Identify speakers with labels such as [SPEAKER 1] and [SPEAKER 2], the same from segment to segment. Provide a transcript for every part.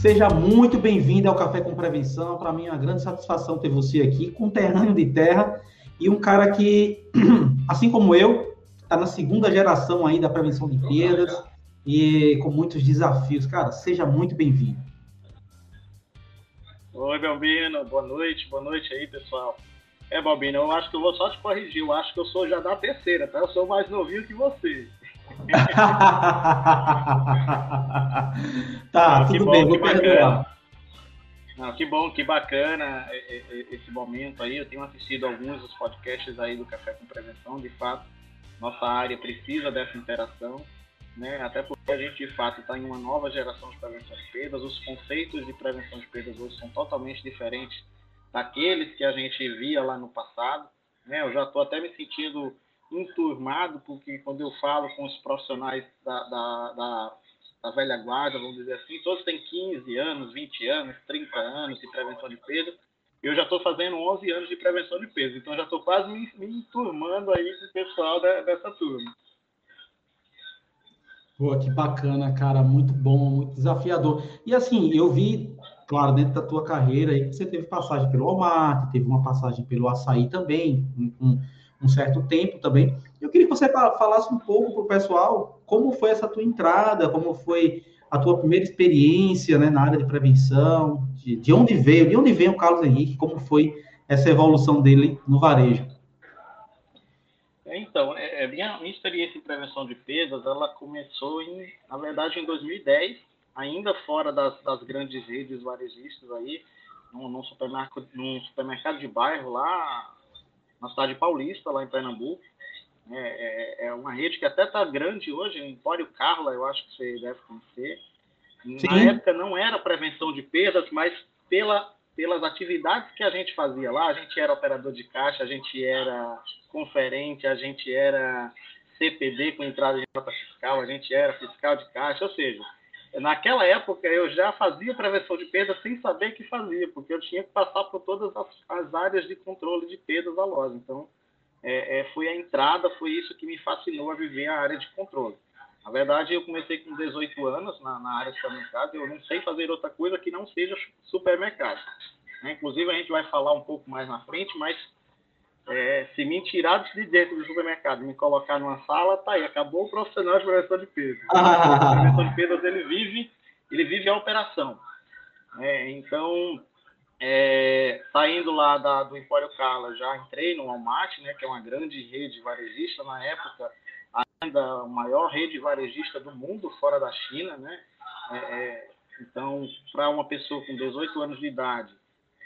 [SPEAKER 1] Seja muito bem-vindo ao Café com Prevenção. Para mim é uma grande satisfação ter você aqui, conterrâneo de terra e um cara que, assim como eu, está na segunda geração aí da prevenção de perdas e com muitos desafios. Cara, seja muito bem-vindo.
[SPEAKER 2] Oi, Belbino. Boa noite. Boa noite aí, pessoal. É, Balbino, eu acho que eu vou só te corrigir. Eu acho que eu sou já da terceira, tá? Eu sou mais novinho que você.
[SPEAKER 1] tá, tudo bom, bem, vou perdoar.
[SPEAKER 2] Não, que bom, que bacana esse momento aí. Eu tenho assistido alguns dos podcasts aí do Café com Prevenção. De fato, nossa área precisa dessa interação, né? Até porque a gente, de fato, está em uma nova geração de prevenção de perdas. Os conceitos de prevenção de perdas hoje são totalmente diferentes daqueles que a gente via lá no passado. Né? Eu já estou até me sentindo enturmado, porque quando eu falo com os profissionais da, da, da, da, velha guarda, vamos dizer assim, todos têm 15 anos, 20 anos, 30 anos de prevenção de peso. Eu já estou fazendo 11 anos de prevenção de peso, então já estou quase me, me enturmando aí com o pessoal da, dessa turma.
[SPEAKER 1] Pô, que bacana, cara, muito bom, muito desafiador. E assim, eu vi, claro, dentro da tua carreira aí, que você teve passagem pelo Walmart, teve uma passagem pelo Açaí também, um, um certo tempo também. Eu queria que você falasse um pouco para o pessoal como foi essa tua entrada, como foi a tua primeira experiência né, na área de prevenção, de, de onde veio, de onde veio o Carlos Henrique, como foi essa evolução dele no varejo.
[SPEAKER 2] É, então, é, é, minha, minha experiência em prevenção de perdas, ela começou, em, na verdade, em 2010, ainda fora das, das grandes redes varejistas aí, num, num, supermercado, num supermercado de bairro lá, na cidade paulista, lá em Pernambuco. É, é, é uma rede que até está grande hoje, Empório Carla, eu acho que você deve conhecer. Sim. Na época não era prevenção de perdas, mas pela, pelas atividades que a gente fazia lá, a gente era operador de caixa, a gente era conferente, a gente era CPD com entrada de nota fiscal, a gente era fiscal de caixa, ou seja, naquela época eu já fazia prevenção de perdas sem saber que fazia, porque eu tinha que passar por todas as, as áreas de controle de perdas da loja. Então, é, é, foi a entrada, foi isso que me fascinou a viver a área de controle. Na verdade, eu comecei com 18 anos na, na área de supermercado, eu não sei fazer outra coisa que não seja supermercado. Né? Inclusive, a gente vai falar um pouco mais na frente, mas é, se me tirar de dentro do supermercado e me colocar numa sala, tá aí, acabou o profissional de prevenção de peso. Ah. A prevenção de peso, ele vive, ele vive a operação. É, então, é, saindo lá da, do Empório Carla, já entrei no Walmart, né, que é uma grande rede varejista na época, ainda a maior rede varejista do mundo, fora da China, né? É, é então, para uma pessoa com 18 anos de idade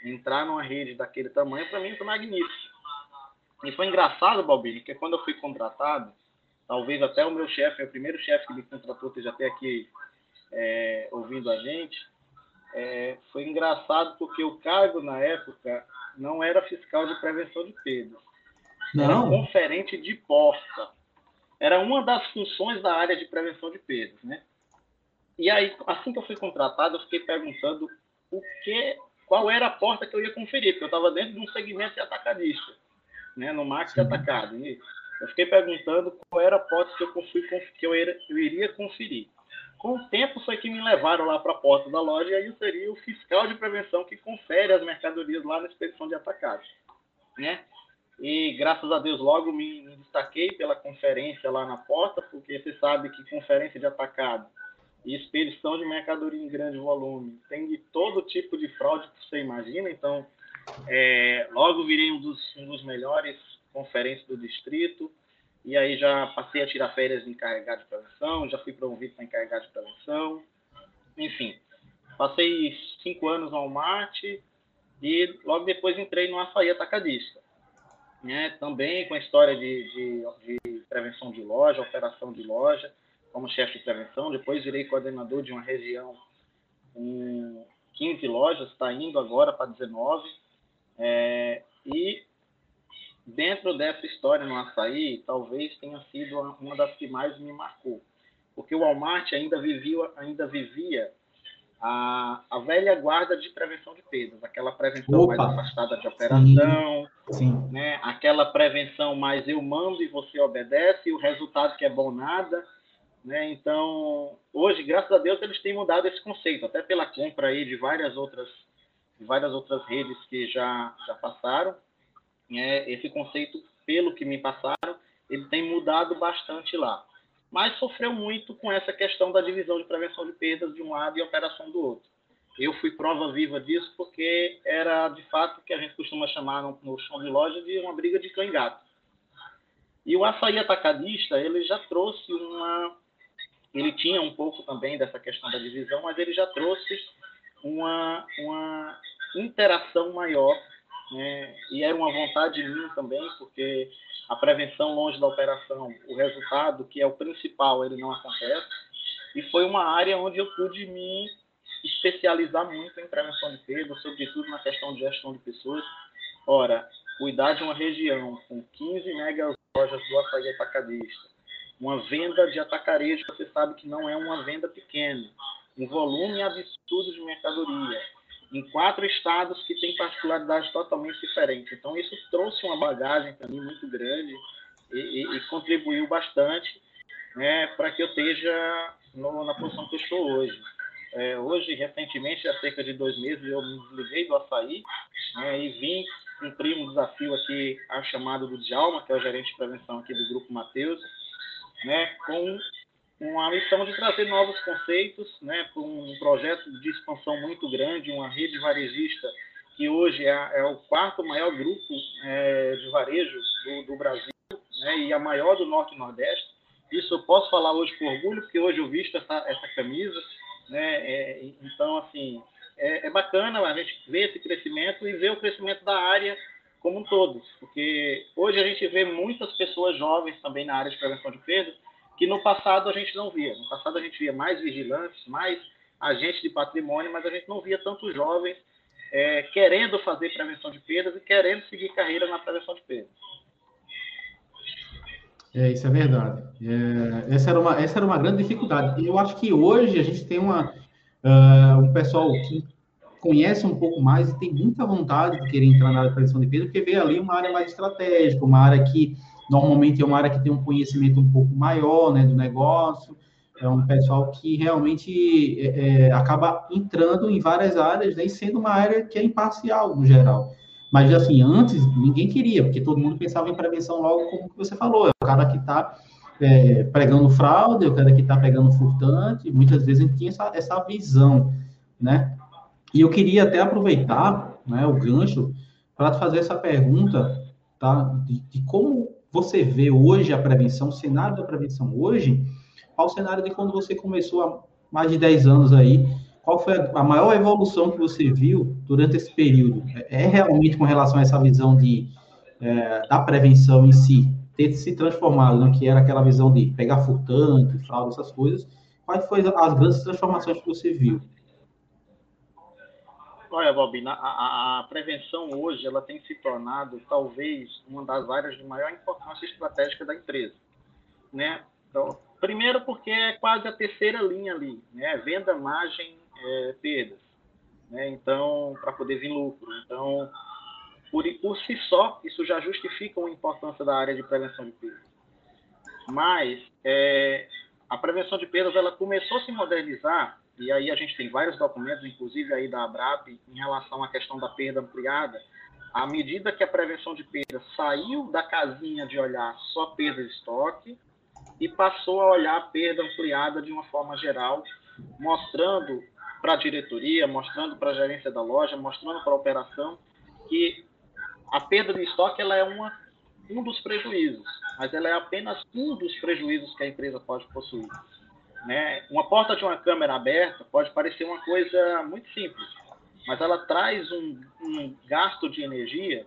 [SPEAKER 2] entrar numa rede daquele tamanho, para mim foi magnífico. E foi engraçado, Balbini, porque quando eu fui contratado, talvez até o meu chefe, o primeiro chefe que me contratou, esteja até aqui é, ouvindo a gente, é, foi engraçado porque o cargo na época não era fiscal de prevenção de perdas. Era conferente de porta. Era uma das funções da área de prevenção de perdas, né? E aí, assim que eu fui contratado, eu fiquei perguntando o que, qual era a porta que eu ia conferir, porque eu estava dentro de um segmento de atacadista né, no Max Atacado. E eu fiquei perguntando qual era a porta que eu, fui, que eu, era, eu iria conferir. Com o tempo foi que me levaram lá para a porta da loja e aí eu seria o fiscal de prevenção que confere as mercadorias lá na expedição de atacados. Né? E graças a Deus logo me, me destaquei pela conferência lá na porta, porque você sabe que conferência de atacado e expedição de mercadoria em grande volume tem de todo tipo de fraude que você imagina, então é, logo virei um dos, um dos melhores conferências do distrito. E aí já passei a tirar férias de encarregado de prevenção, já fui promovido para encarregado de prevenção. Enfim, passei cinco anos no Walmart e logo depois entrei no açaí atacadista. Né? Também com a história de, de, de prevenção de loja, operação de loja, como chefe de prevenção. Depois virei coordenador de uma região com 15 lojas, está indo agora para 19 é, e dentro dessa história no açaí, talvez tenha sido uma das que mais me marcou. Porque o Walmart ainda vivia, ainda vivia a, a velha guarda de prevenção de perdas, aquela prevenção Opa, mais afastada de operação, sim, sim. Né? aquela prevenção mais eu mando e você obedece, e o resultado que é bom nada. Né? Então, hoje, graças a Deus, eles têm mudado esse conceito, até pela compra aí de várias outras, de várias outras redes que já, já passaram. Né? Esse conceito, pelo que me passaram, ele tem mudado bastante lá. Mas sofreu muito com essa questão da divisão de prevenção de perdas de um lado e operação do outro. Eu fui prova viva disso porque era, de fato, o que a gente costuma chamar no, no chão de loja de uma briga de cão e gato. E o açaí atacadista, ele já trouxe uma... Ele tinha um pouco também dessa questão da divisão, mas ele já trouxe uma, uma interação maior, né? e era uma vontade minha também, porque a prevenção longe da operação, o resultado, que é o principal, ele não acontece, e foi uma área onde eu pude me especializar muito em prevenção de perda, sobretudo na questão de gestão de pessoas. Ora, cuidar de uma região com 15 megas lojas do açaí atacadista, uma venda de atacarejo, você sabe que não é uma venda pequena, um volume absurdo de mercadoria, em quatro estados que têm particularidades totalmente diferentes. Então, isso trouxe uma bagagem para mim muito grande e, e, e contribuiu bastante né, para que eu esteja no, na posição que eu estou hoje. É, hoje, recentemente, há cerca de dois meses, eu me desliguei do açaí né, e vim cumprir um desafio aqui, a chamada do Djalma, que é o gerente de prevenção aqui do Grupo Mateus, né, com uma missão de trazer novos conceitos, né, com um projeto de expansão muito grande, uma rede varejista que hoje é, é o quarto maior grupo é, de varejo do, do Brasil né, e a maior do Norte e Nordeste. Isso eu posso falar hoje com orgulho, porque hoje eu visto essa, essa camisa. Né, é, então, assim, é, é bacana a gente ver esse crescimento e ver o crescimento da área como um todo, porque hoje a gente vê muitas pessoas jovens também na área de prevenção de perdas que no passado a gente não via. No passado a gente via mais vigilantes, mais agentes de patrimônio, mas a gente não via tantos jovens é, querendo fazer prevenção de perdas e querendo seguir carreira na prevenção de perdas.
[SPEAKER 1] É, isso é verdade. É, essa, era uma, essa era uma grande dificuldade. Eu acho que hoje a gente tem uma, uh, um pessoal que conhece um pouco mais e tem muita vontade de querer entrar na área de prevenção de perda, porque vê ali uma área mais estratégica, uma área que Normalmente é uma área que tem um conhecimento um pouco maior né, do negócio, é um pessoal que realmente é, é, acaba entrando em várias áreas né, e sendo uma área que é imparcial no geral. Mas, assim, antes ninguém queria, porque todo mundo pensava em prevenção logo, como você falou, é o cara que está é, pregando fraude, é o cara que está pegando furtante, muitas vezes a gente tinha essa, essa visão, né? E eu queria até aproveitar né, o gancho para fazer essa pergunta, tá? De, de como você vê hoje a prevenção, o cenário da prevenção hoje, ao cenário de quando você começou há mais de 10 anos aí, qual foi a maior evolução que você viu durante esse período? É, é realmente com relação a essa visão de, é, da prevenção em si, ter se transformado, né, que era aquela visão de pegar furtante, fraude, essas coisas, quais foram as grandes transformações que você viu?
[SPEAKER 2] Olha, Bobina, a, a, prevenção hoje ela tem se tornado talvez uma das áreas de maior importância estratégica da empresa, né? Então, primeiro porque é quase a terceira linha ali, né? Venda, margem, é, perdas, né? Então, para poder vir lucro. Então, por, por si só, isso já justifica a importância da área de prevenção de perdas. Mas é, a prevenção de perdas ela começou a se modernizar e aí a gente tem vários documentos, inclusive aí da ABRAP, em relação à questão da perda ampliada. À medida que a prevenção de perda saiu da casinha de olhar só perda de estoque e passou a olhar a perda ampliada de uma forma geral, mostrando para a diretoria, mostrando para a gerência da loja, mostrando para a operação que a perda de estoque ela é uma, um dos prejuízos, mas ela é apenas um dos prejuízos que a empresa pode possuir. Né? Uma porta de uma câmera aberta pode parecer uma coisa muito simples, mas ela traz um, um gasto de energia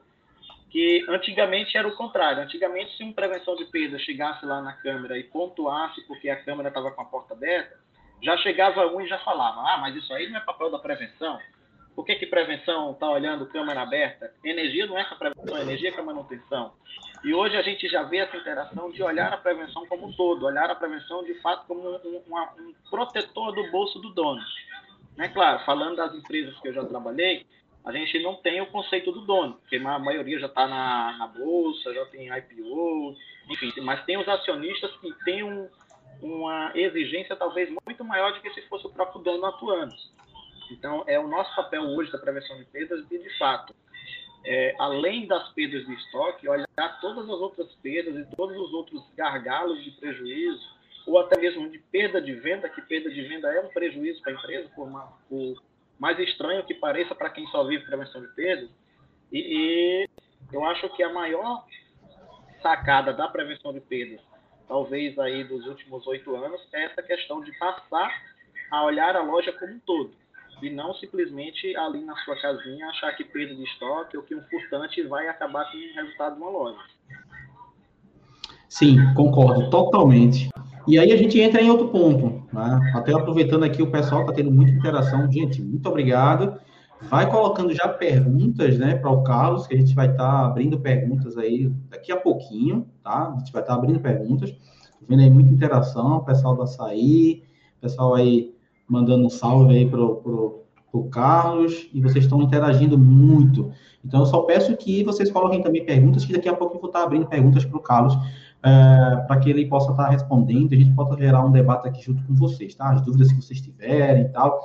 [SPEAKER 2] que antigamente era o contrário. Antigamente, se uma prevenção de perda chegasse lá na câmera e pontuasse porque a câmera estava com a porta aberta, já chegava um e já falava: ah, mas isso aí não é papel da prevenção. Por que, que prevenção está olhando câmera aberta? Energia não é a prevenção, energia é a manutenção. E hoje a gente já vê essa interação de olhar a prevenção como um todo, olhar a prevenção de fato como um, um, um protetor do bolso do dono. Né? Claro, falando das empresas que eu já trabalhei, a gente não tem o conceito do dono, porque a maioria já está na, na, bolsa, já tem IPO, enfim, mas tem os acionistas que têm um, uma exigência talvez muito maior do que se fosse o próprio dono atuando. Então, é o nosso papel hoje da prevenção de perdas de, de fato, é, além das perdas de estoque, olhar todas as outras perdas e todos os outros gargalos de prejuízo, ou até mesmo de perda de venda, que perda de venda é um prejuízo para a empresa, por, uma, por mais estranho que pareça para quem só vive prevenção de perdas. E, e eu acho que a maior sacada da prevenção de perdas, talvez aí dos últimos oito anos, é essa questão de passar a olhar a loja como um todo e não simplesmente ali na sua casinha achar que perda de estoque ou que um furtante vai acabar com o resultado de uma loja.
[SPEAKER 1] Sim, concordo totalmente. E aí a gente entra em outro ponto, né? até aproveitando aqui o pessoal está tendo muita interação, gente, muito obrigado. Vai colocando já perguntas, né, para o Carlos, que a gente vai estar tá abrindo perguntas aí daqui a pouquinho, tá? A gente vai estar tá abrindo perguntas. Tô vendo aí muita interação, pessoal do açaí, pessoal aí mandando um salve aí pro, pro, Carlos, e vocês estão interagindo muito. Então, eu só peço que vocês coloquem também perguntas, que daqui a pouco eu vou estar abrindo perguntas para o Carlos, é, para que ele possa estar respondendo, a gente possa gerar um debate aqui junto com vocês, tá? As dúvidas que vocês tiverem e tal.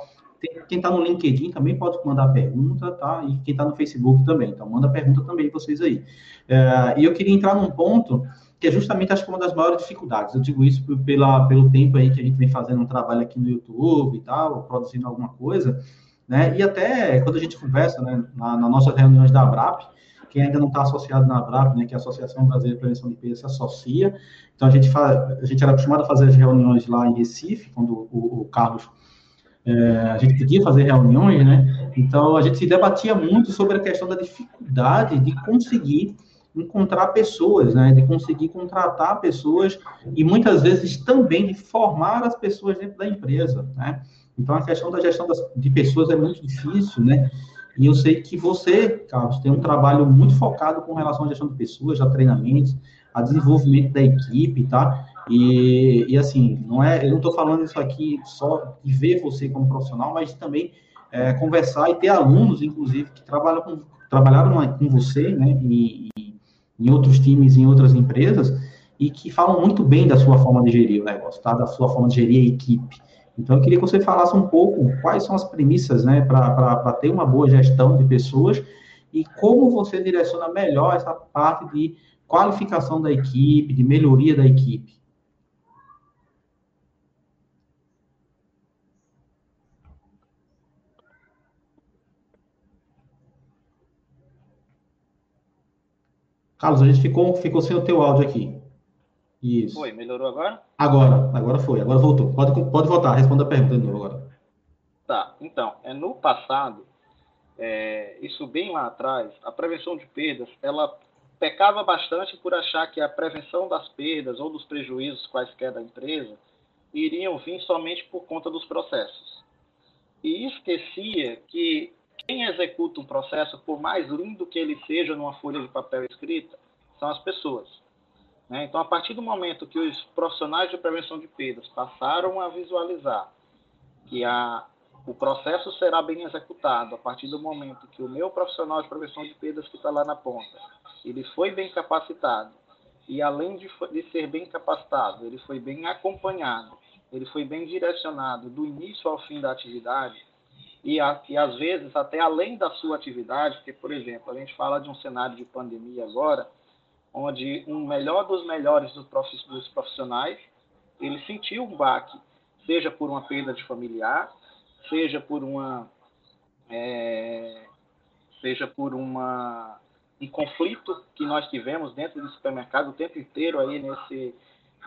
[SPEAKER 1] quem está no LinkedIn também pode mandar pergunta, tá? E quem está no Facebook também. Então, manda pergunta também vocês aí. É, e eu queria entrar num ponto que é justamente, acho que uma das maiores dificuldades. Eu digo isso pela, pelo tempo aí que a gente vem fazendo um trabalho aqui no YouTube e tal, produzindo alguma coisa, né? E até quando a gente conversa, né, na, na nossas reuniões da ABRAP, quem ainda não está associado na ABRAP, né, que é a Associação Brasileira de Prevenção de Perda, se associa. Então, a gente, faz, a gente era acostumado a fazer as reuniões lá em Recife, quando o, o Carlos é, a gente podia fazer reuniões, né? Então a gente se debatia muito sobre a questão da dificuldade de conseguir encontrar pessoas, né, de conseguir contratar pessoas e muitas vezes também de formar as pessoas dentro da empresa, né? Então a questão da gestão das, de pessoas é muito difícil, né? E eu sei que você, Carlos, tem um trabalho muito focado com relação à gestão de pessoas, a treinamentos, a desenvolvimento da equipe, tá? E, e assim, não é, eu não estou falando isso aqui só de ver você como profissional, mas também é, conversar e ter alunos, inclusive, que trabalham com, trabalharam com você, né? E, em outros times, em outras empresas, e que falam muito bem da sua forma de gerir o negócio, tá? Da sua forma de gerir a equipe. Então, eu queria que você falasse um pouco quais são as premissas, né, para ter uma boa gestão de pessoas e como você direciona melhor essa parte de qualificação da equipe, de melhoria da equipe. Carlos, a gente ficou, ficou sem o teu áudio aqui.
[SPEAKER 2] Isso. Foi, melhorou agora?
[SPEAKER 1] Agora, agora foi, agora voltou. Pode, pode voltar, responda a pergunta de novo agora.
[SPEAKER 2] Tá, então, é, no passado, é, isso bem lá atrás, a prevenção de perdas, ela pecava bastante por achar que a prevenção das perdas ou dos prejuízos quaisquer da empresa iriam vir somente por conta dos processos. E esquecia que quem executa um processo, por mais lindo que ele seja numa folha de papel escrita, são as pessoas. Né? Então, a partir do momento que os profissionais de prevenção de perdas passaram a visualizar que a, o processo será bem executado a partir do momento que o meu profissional de prevenção de perdas que está lá na ponta, ele foi bem capacitado e além de, de ser bem capacitado, ele foi bem acompanhado, ele foi bem direcionado do início ao fim da atividade, e, a, e às vezes até além da sua atividade, porque, por exemplo, a gente fala de um cenário de pandemia agora, onde um melhor dos melhores dos profissionais, ele sentiu um baque, seja por uma perda de familiar, seja por uma é, seja por uma um conflito que nós tivemos dentro do supermercado o tempo inteiro aí nesse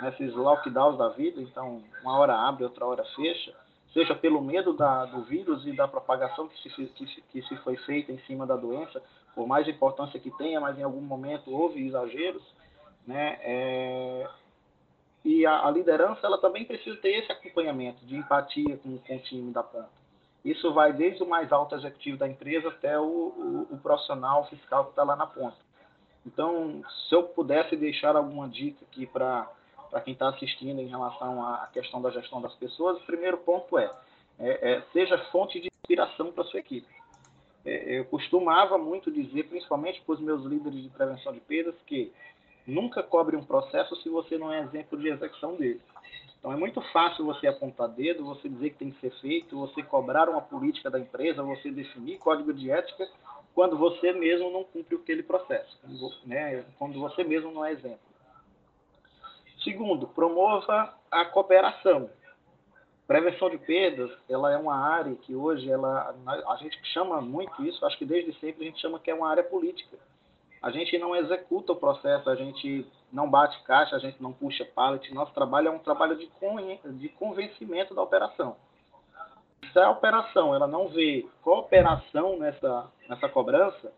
[SPEAKER 2] nesses lockdowns da vida, então uma hora abre, outra hora fecha seja pelo medo da, do vírus e da propagação que se, que, se, que se foi feita em cima da doença, por mais importância que tenha, mas em algum momento houve exageros, né? É, e a, a, liderança ela também precisa ter esse acompanhamento de empatia com, com o time da ponta. Isso vai desde o mais alto executivo da empresa até o, o, o profissional fiscal que está lá na ponta. Então, se eu pudesse deixar alguma dica aqui para para quem está assistindo em relação à questão da gestão das pessoas, o primeiro ponto é, é, é seja fonte de inspiração para sua equipe. É, eu costumava muito dizer, principalmente para os meus líderes de prevenção de perdas, que nunca cobre um processo se você não é exemplo de execução dele. Então é muito fácil você apontar dedo, você dizer que tem que ser feito, você cobrar uma política da empresa, você definir código de ética, quando você mesmo não cumpre aquele processo, né? quando você mesmo não é exemplo. Segundo, promova a cooperação. Prevenção de perdas, ela é uma área que hoje ela, a gente chama muito isso, acho que desde sempre a gente chama que é uma área política. A gente não executa o processo, a gente não bate caixa, a gente não puxa pallet. Nosso trabalho é um trabalho de, de convencimento da operação. Se a operação ela não vê cooperação nessa, nessa cobrança,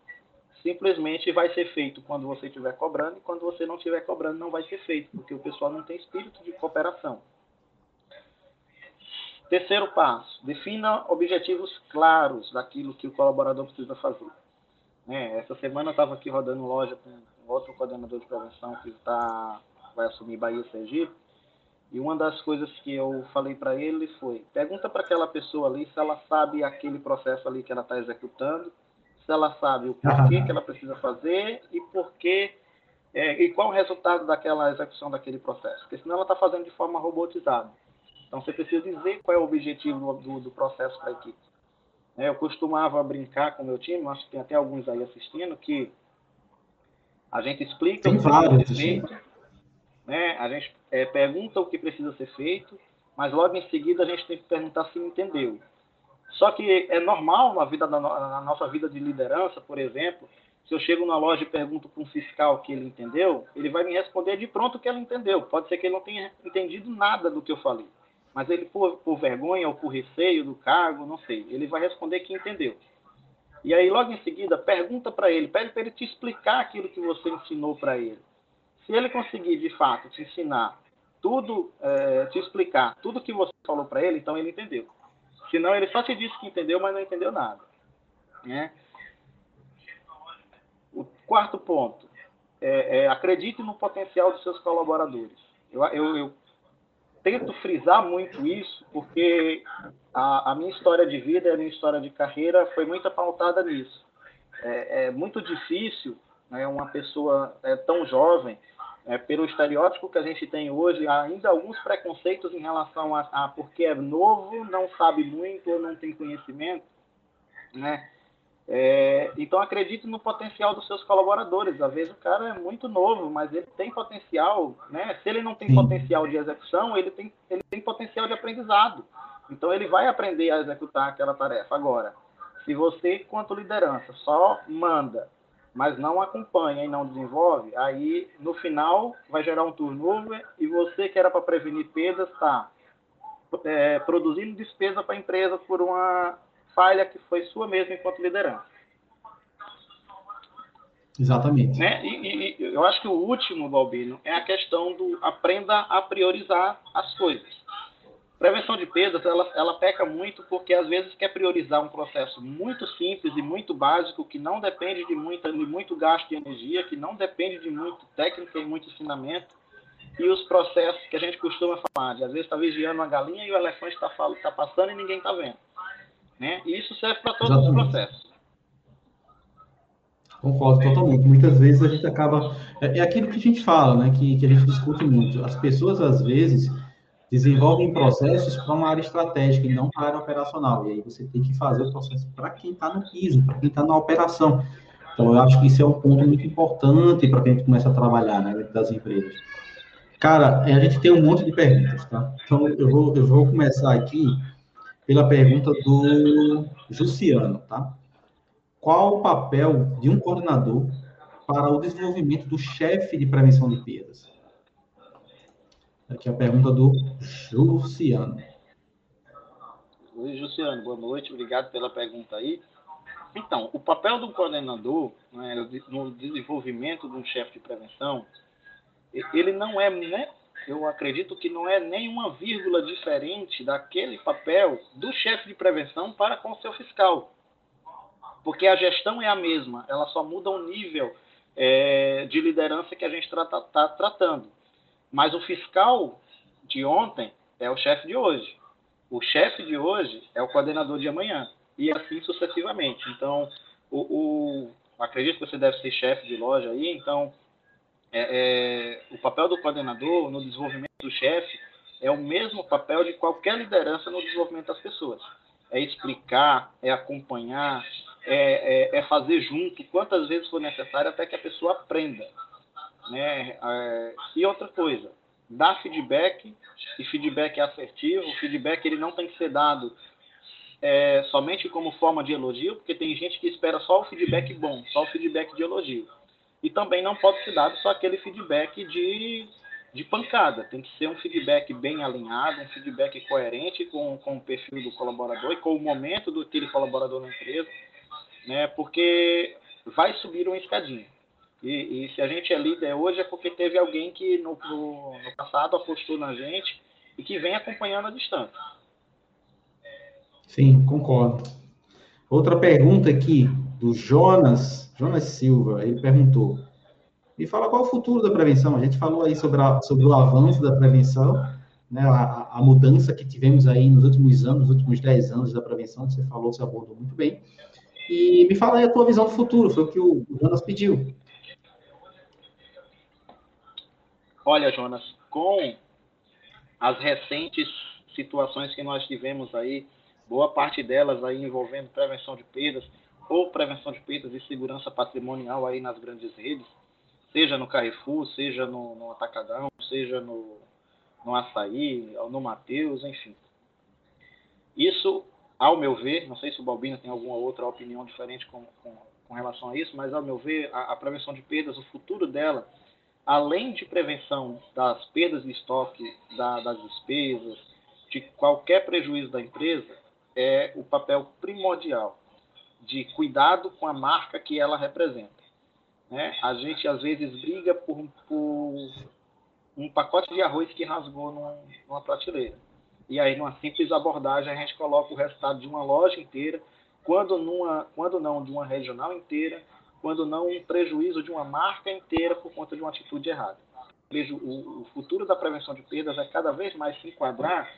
[SPEAKER 2] simplesmente vai ser feito quando você estiver cobrando e quando você não estiver cobrando não vai ser feito, porque o pessoal não tem espírito de cooperação. Terceiro passo, defina objetivos claros daquilo que o colaborador precisa fazer. É, essa semana eu estava aqui rodando loja com outro coordenador de prevenção que tá, vai assumir Bahia Sergipe, e uma das coisas que eu falei para ele foi: pergunta para aquela pessoa ali se ela sabe aquele processo ali que ela está executando, ela sabe o porquê que ela precisa fazer e porquê é, e qual o resultado daquela execução daquele processo, porque senão ela está fazendo de forma robotizada. Então, você precisa dizer qual é o objetivo do, do processo para a equipe. É, eu costumava brincar com o meu time, acho que tem até alguns aí assistindo, que a gente explica
[SPEAKER 1] tem
[SPEAKER 2] o que
[SPEAKER 1] vários,
[SPEAKER 2] precisa ser feito, né? a gente é, pergunta o que precisa ser feito, mas logo em seguida a gente tem que perguntar se entendeu. Só que é normal na, vida da, na nossa vida de liderança, por exemplo, se eu chego na loja e pergunto para um fiscal que ele entendeu, ele vai me responder de pronto que ele entendeu. Pode ser que ele não tenha entendido nada do que eu falei mas ele, por, por vergonha ou por receio do cargo, não sei, ele vai responder que entendeu. E aí, logo em seguida, pergunta para ele, pede para ele te explicar aquilo que você ensinou para ele. Se ele conseguir, de fato, te ensinar tudo, é, te explicar tudo que você falou para ele, então ele entendeu. Senão, ele só te disse que entendeu, mas não entendeu nada. Né? O quarto ponto, é, é, acredite no potencial dos seus colaboradores. Eu, eu, eu tento frisar muito isso, porque a, a, minha história de vida a minha história de carreira foi muito pautada nisso. É, é muito difícil né, uma pessoa é, tão jovem, é, pelo estereótipo que a gente tem hoje, ainda alguns preconceitos em relação a, a porque é novo, não sabe muito ou não tem conhecimento, né? É, então acredite no potencial dos seus colaboradores. Às vezes o cara é muito novo, mas ele tem potencial, né? Se ele não tem Sim. potencial de execução, ele tem, ele tem potencial de aprendizado. Então ele vai aprender a executar aquela tarefa. Agora, se você, quanto liderança, só manda, mas não acompanha e não desenvolve, aí no final vai gerar um turnover e você que era para prevenir perdas está é, produzindo despesa para a empresa por uma falha que foi sua mesmo enquanto liderança.
[SPEAKER 1] Exatamente.
[SPEAKER 2] Né? E, e, eu acho que o último, Balbino, é a questão do aprenda a priorizar as coisas. Prevenção de perdas, ela, ela peca muito porque às vezes quer priorizar um processo muito simples e muito básico, que não depende de, muita, de muito gasto de energia, que não depende de muito técnica e muito ensinamento, e os processos que a gente costuma falar, de às vezes está vigiando uma galinha e o elefante está tá passando e ninguém está vendo. Né? E isso serve para todos Exatamente. os processos.
[SPEAKER 1] Concordo totalmente. Muitas vezes a gente acaba. É, é, aquilo que a gente fala, né? Que, que a gente discute muito. As pessoas, às vezes, desenvolvem processos para uma área estratégica e não para a área operacional. E aí você tem que fazer o processo para quem está no piso, para quem está na operação. Então, eu acho que isso é um ponto muito importante para quem começa a trabalhar né, das empresas. Cara, a gente tem um monte de perguntas, tá? Então, eu vou, eu vou começar aqui pela pergunta do Jussiano, tá? Qual o papel de um coordenador para o desenvolvimento do chefe de prevenção de perdas? Aqui a pergunta do Jussiano.
[SPEAKER 2] Oi, Jussiano, boa noite, obrigado pela pergunta aí. Então, o papel do coordenador né, no desenvolvimento de um chefe de prevenção, ele não é né, eu acredito que não é nenhuma vírgula diferente daquele papel do chefe de prevenção para com o seu fiscal. Porque a gestão é a mesma, ela só muda o nível é, de liderança que a gente está tá, tá tratando. Mas o fiscal de ontem é o chefe de hoje. O chefe de hoje é o coordenador de amanhã. E assim sucessivamente. Então, o, o acredito que você deve ser chefe de loja aí, então é, é, o papel do coordenador no desenvolvimento do chefe é o mesmo papel de qualquer liderança no desenvolvimento das pessoas. É explicar, é acompanhar, é, é, é fazer junto, quantas vezes for necessário, até que a pessoa aprenda. Né? É, e outra coisa, dar feedback, e feedback é assertivo, o feedback ele não tem que ser dado é, somente como forma de elogio, porque tem gente que espera só o feedback bom, só o feedback de elogio. E também não pode ser dado só aquele feedback de de pancada. Tem que ser um feedback bem alinhado, um feedback coerente com, com o perfil do colaborador e com o momento do aquele colaborador na empresa, né? Porque vai subir uma escadinha. E, e, se a gente é líder hoje é porque teve alguém que no, no, no passado apostou na gente e que vem acompanhando a distância.
[SPEAKER 1] Sim, concordo. Outra pergunta aqui do Jonas, Jonas Silva, ele perguntou: e fala qual é o futuro da prevenção. A gente falou aí sobre, a, sobre o avanço da prevenção, né, a, a, mudança que tivemos aí nos últimos anos, nos últimos 10 anos da prevenção, você falou, você abordou muito bem. E me fala aí a tua visão do futuro, foi o que o Jonas pediu.
[SPEAKER 2] Olha, Jonas, com as recentes situações que nós tivemos aí, boa parte delas aí envolvendo prevenção de perdas ou prevenção de perdas e segurança patrimonial aí nas grandes redes, seja no Carrefour, seja no, no Atacadão, seja no, no Açaí, no Mateus, enfim. Isso, ao meu ver, não sei se o Balbino tem alguma outra opinião diferente com, com, com relação a isso, mas ao meu ver, a, a, prevenção de perdas, o futuro dela, além de prevenção das perdas de estoque, da, das despesas, de qualquer prejuízo da empresa, é o papel primordial de cuidado com a marca que ela representa. Né? A gente às vezes briga por, por um pacote de arroz que rasgou numa, numa prateleira. E aí, numa simples abordagem, a gente coloca o resultado de uma loja inteira, quando, numa, quando não de uma regional inteira, quando não um prejuízo de uma marca inteira por conta de uma atitude errada. O futuro da prevenção de perdas é cada vez mais se enquadrar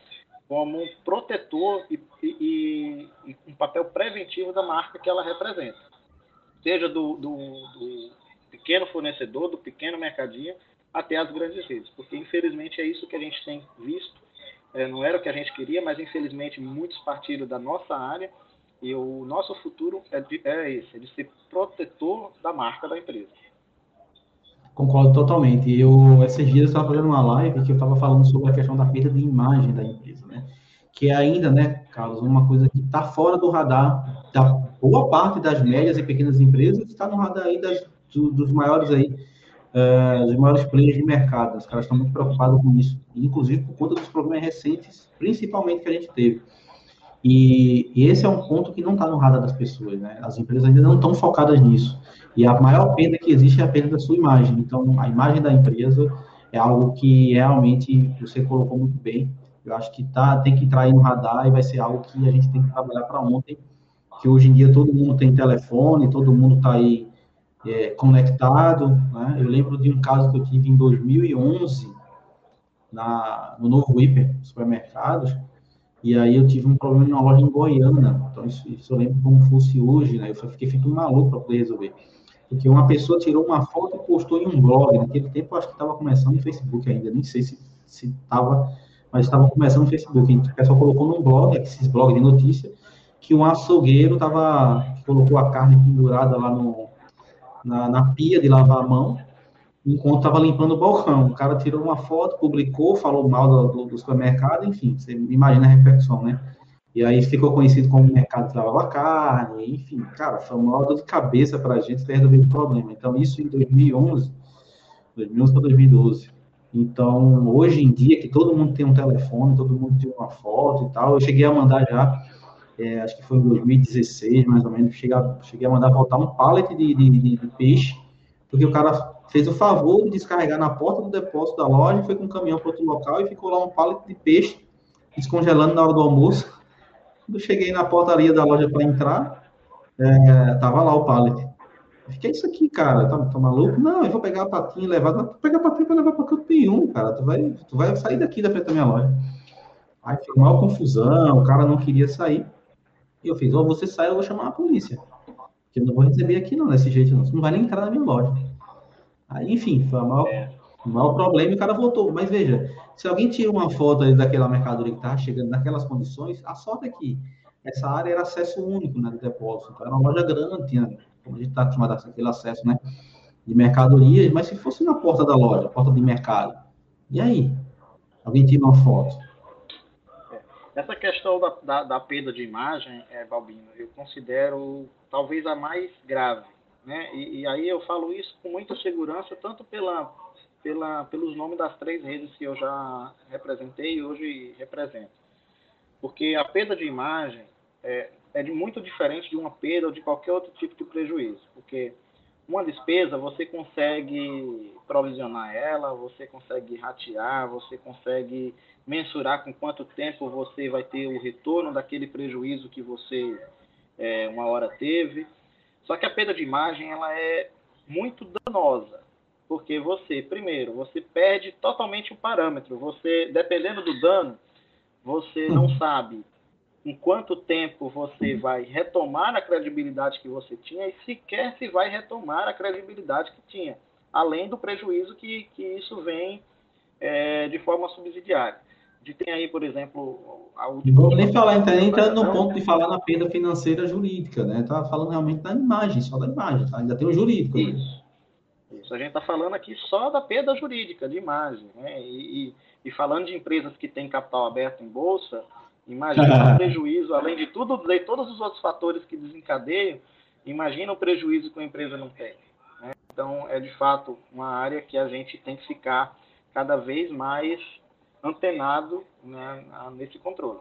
[SPEAKER 2] como um protetor e, e, e um papel preventivo da marca que ela representa. Seja do, do, do pequeno fornecedor, do pequeno mercadinho, até as grandes redes. Porque, infelizmente, é isso que a gente tem visto. É, não era o que a gente queria, mas, infelizmente, muitos partiram da nossa área e o nosso futuro é, de, é esse, é de ser protetor da marca da empresa.
[SPEAKER 1] Concordo totalmente. Eu, esses dias, estava fazendo uma live que eu estava falando sobre a questão da perda de imagem da empresa, né? Que é ainda, né, Carlos, uma coisa que está fora do radar da boa parte das médias e pequenas empresas, está no radar aí das do, dos maiores aí, uh, dos maiores players de mercado. Os caras estão muito preocupados com isso, inclusive por conta dos problemas recentes, principalmente que a gente teve. E, e esse é um ponto que não está no radar das pessoas, né? As empresas ainda não estão focadas nisso. E a maior perda que existe é a perda da sua imagem. Então, a imagem da empresa é algo que realmente você colocou muito bem. Eu acho que tá, tem que entrar aí no radar e vai ser algo que a gente tem que trabalhar para ontem. Que hoje em dia todo mundo tem telefone, todo mundo está aí é, conectado. Né? Eu lembro de um caso que eu tive em 2011, na, no Novo Hiper, supermercados, e aí eu tive um problema em uma loja em Goiânia. Então, isso, isso eu lembro como fosse hoje, né? Eu fiquei um maluco para poder resolver. Porque uma pessoa tirou uma foto e postou em um blog. Naquele tempo, acho que estava começando no Facebook ainda. Nem sei se estava, mas estava começando no Facebook. O pessoal colocou num blog, esses blogs de notícia, que um açougueiro tava, colocou a carne pendurada lá no, na, na pia de lavar a mão, enquanto estava limpando o balcão. O cara tirou uma foto, publicou, falou mal do, do, do supermercado, enfim, você imagina a repercussão, né? E aí ficou conhecido como mercado que lavava carne, enfim, cara, foi uma dor de cabeça para a gente ter resolvido o problema. Então, isso em 2011, 2011 para 2012. Então, hoje em dia, que todo mundo tem um telefone, todo mundo tem uma foto e tal, eu cheguei a mandar já é, acho que foi em 2016, mais ou menos, cheguei a, cheguei a mandar voltar um pallet de, de, de, de, peixe, porque o cara fez o favor de descarregar na porta do depósito da loja, foi com um caminhão para outro local e ficou lá um pallet de peixe descongelando na hora do almoço. Quando cheguei na portaria da loja para entrar, é, tava lá o pallet. Fiquei, isso aqui, cara, tá, tá, maluco? Não, eu vou pegar a patinha e levar. Vou pegar a patinha para levar para canto nenhum, cara. Tu vai, tu vai sair daqui da frente da minha loja. Aí foi uma confusão, o cara não queria sair. E eu fiz, ou você sai, eu vou chamar a polícia. Porque eu não vou receber aqui não, desse jeito não. Você não vai nem entrar na minha loja. Aí, enfim, foi a maior, é. O maior problema e o cara voltou. Mas veja, se alguém tira uma foto ali daquela mercadoria que estava chegando naquelas condições, a sorte é que essa área era acesso único né, do depósito. Então, era uma loja grande, tinha, como a gente está acostumado a aquele acesso né, de mercadorias, mas se fosse na porta da loja, porta de mercado, e aí? Alguém tira uma foto?
[SPEAKER 2] Essa questão da, da, da perda de imagem, é, Balbino, eu considero talvez a mais grave. Né? E, e, aí eu falo isso com muita segurança, tanto pela, pela, pelos nomes das três redes que eu já representei e hoje represento. Porque a perda de imagem é, é muito diferente de uma perda ou de qualquer outro tipo de prejuízo. Porque uma despesa você consegue provisionar ela, você consegue ratear, você consegue mensurar com quanto tempo você vai ter o retorno daquele prejuízo que você é, uma hora teve. Só que a perda de imagem ela é muito danosa, porque você, primeiro, você perde totalmente o parâmetro. Você, dependendo do dano, você não sabe em quanto tempo você vai retomar a credibilidade que você tinha e sequer se vai retomar a credibilidade que tinha, além do prejuízo que, que isso vem é, de forma subsidiária de ter aí, por exemplo,
[SPEAKER 1] a última. Vamos nem falar, então, entrando no ponto de falar na perda financeira jurídica, né? Tá falando realmente da imagem, só da imagem, tá? Ainda tem o jurídico.
[SPEAKER 2] Né? Isso. Né? Isso. A gente está falando aqui só da perda jurídica, de imagem, né? E, e, e falando de empresas que têm capital aberto em bolsa, imagina o prejuízo, além de tudo, de todos os outros fatores que desencadeiam, imagina o prejuízo que a empresa não tem. Né? Então, é de fato uma área que a gente tem que ficar cada vez mais antenado né, nesse controle.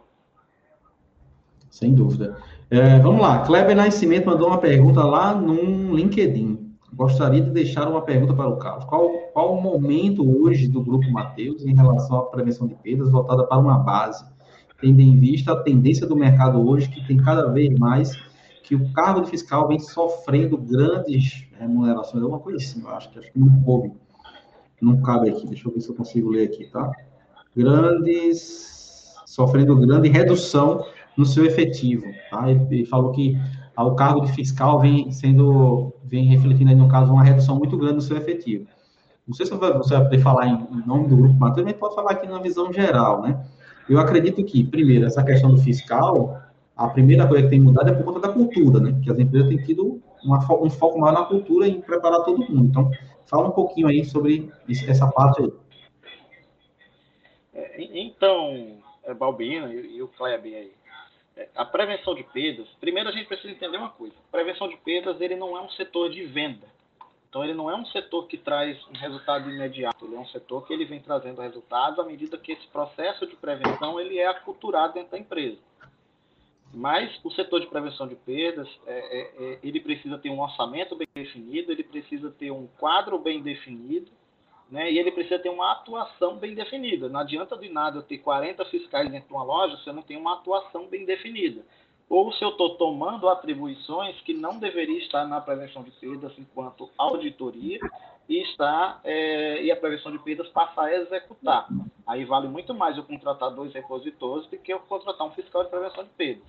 [SPEAKER 1] Sem dúvida. É, vamos lá, Kleber Nascimento mandou uma pergunta lá no LinkedIn. Gostaria de deixar uma pergunta para o Carlos. Qual, qual o momento hoje do Grupo Mateus em relação à prevenção de perdas voltada para uma base, tendo em vista a tendência do mercado hoje, que tem cada vez mais que o cargo de fiscal vem sofrendo grandes remunerações, alguma coisa assim, eu acho que acho que não coube. Não cabe aqui, deixa eu ver se eu consigo ler aqui, tá? Grandes, sofrendo grande redução no seu efetivo. Tá? Ele, falou que o cargo de fiscal vem sendo, vem refletindo aí, no caso, uma redução muito grande no seu efetivo. Não sei se você vai poder falar em, nome do grupo mas pode falar aqui na visão geral, né? Eu acredito que, primeiro, essa questão do fiscal, a primeira coisa que tem mudado é por conta da cultura, né? Que as empresas têm tido uma, um foco maior na cultura e em preparar todo mundo. Então, fala um pouquinho aí sobre essa parte aí.
[SPEAKER 2] Então, é, Balbino e, o Kleber aí, é, a prevenção de perdas, primeiro a gente precisa entender uma coisa. A prevenção de perdas, ele não é um setor de venda. Então, ele não é um setor que traz um resultado imediato. Ele é um setor que ele vem trazendo resultados à medida que esse processo de prevenção ele é aculturado dentro da empresa. Mas o setor de prevenção de perdas, é, é, é ele precisa ter um orçamento bem definido, ele precisa ter um quadro bem definido, né? E ele precisa ter uma atuação bem definida. Não adianta de nada eu ter 40 fiscais dentro de uma loja se eu não tenho uma atuação bem definida. Ou se eu estou tomando atribuições que não deveria estar na prevenção de perdas enquanto auditoria e está é, e a prevenção de perdas passar a executar. Aí vale muito mais eu contratar dois repositores do que eu contratar um fiscal de prevenção de perdas.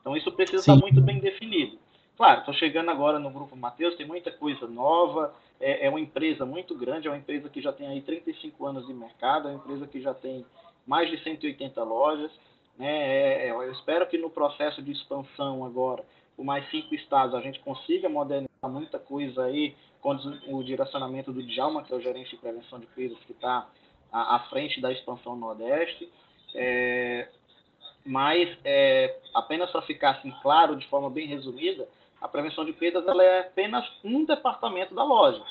[SPEAKER 2] Então isso precisa Sim. estar muito bem definido. Claro, estou chegando agora no Grupo Mateus, tem muita coisa nova, é, é, uma empresa muito grande, é uma empresa que já tem aí 35 anos de mercado, é uma empresa que já tem mais de 180 lojas. Né? É, é, eu espero que no processo de expansão agora, por mais cinco estados, a gente consiga modernizar muita coisa aí com o direcionamento do Djalma, que é o gerente de prevenção de perdas, que está à, à, frente da expansão Nordeste. É, mas, é, apenas para ficar assim claro, de forma bem resumida, a prevenção de perdas ela é apenas um departamento da loja.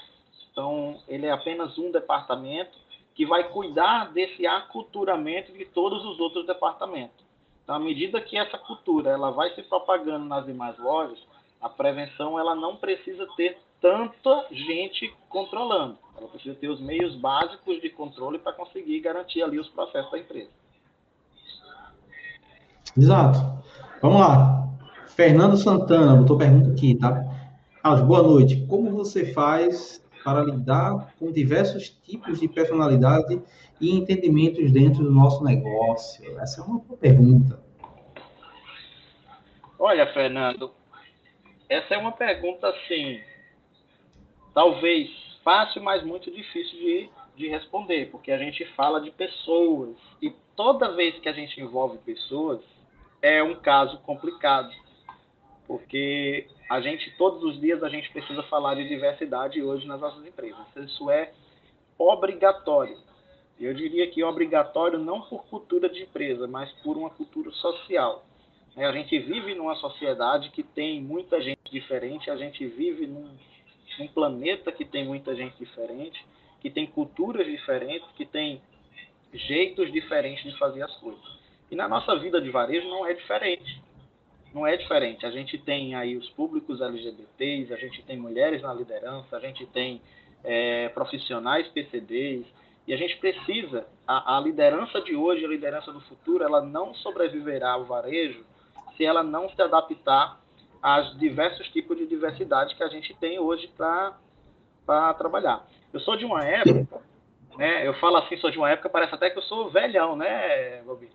[SPEAKER 2] Então, ele é apenas um departamento que vai cuidar desse aculturamento de todos os outros departamentos. Então, à medida que essa cultura ela vai se propagando nas demais lojas, a prevenção ela não precisa ter tanta gente controlando. Ela precisa ter os meios básicos de controle para conseguir garantir ali os processos da empresa.
[SPEAKER 1] Exato. Vamos lá. Fernando Santana botou pergunta aqui, tá? Carlos, boa noite. Como você faz para lidar com diversos tipos de personalidade e entendimentos dentro do nosso negócio? Essa é uma boa pergunta.
[SPEAKER 2] Olha, Fernando, essa é uma pergunta assim, talvez fácil, mas muito difícil de de responder, porque a gente fala de pessoas e toda vez que a gente envolve pessoas é um caso complicado, porque a gente todos os dias a gente precisa falar de diversidade hoje nas nossas empresas. Isso é obrigatório. Eu diria que é obrigatório não por cultura de empresa, mas por uma cultura social. A gente vive numa sociedade que tem muita gente diferente, a gente vive num, num planeta que tem muita gente diferente, que tem culturas diferentes, que tem jeitos diferentes de fazer as coisas. E na nossa vida de varejo não é diferente. Não é diferente. A gente tem aí os públicos LGBTs, a gente tem mulheres na liderança, a gente tem é, profissionais PCDs, e a gente precisa, a, a, liderança de hoje, a liderança do futuro, ela não sobreviverá ao varejo se ela não se adaptar aos diversos tipos de diversidade que a gente tem hoje para trabalhar. Eu sou de uma época, né? Eu falo assim, sou de uma época, parece até que eu sou velhão, né, Bobi?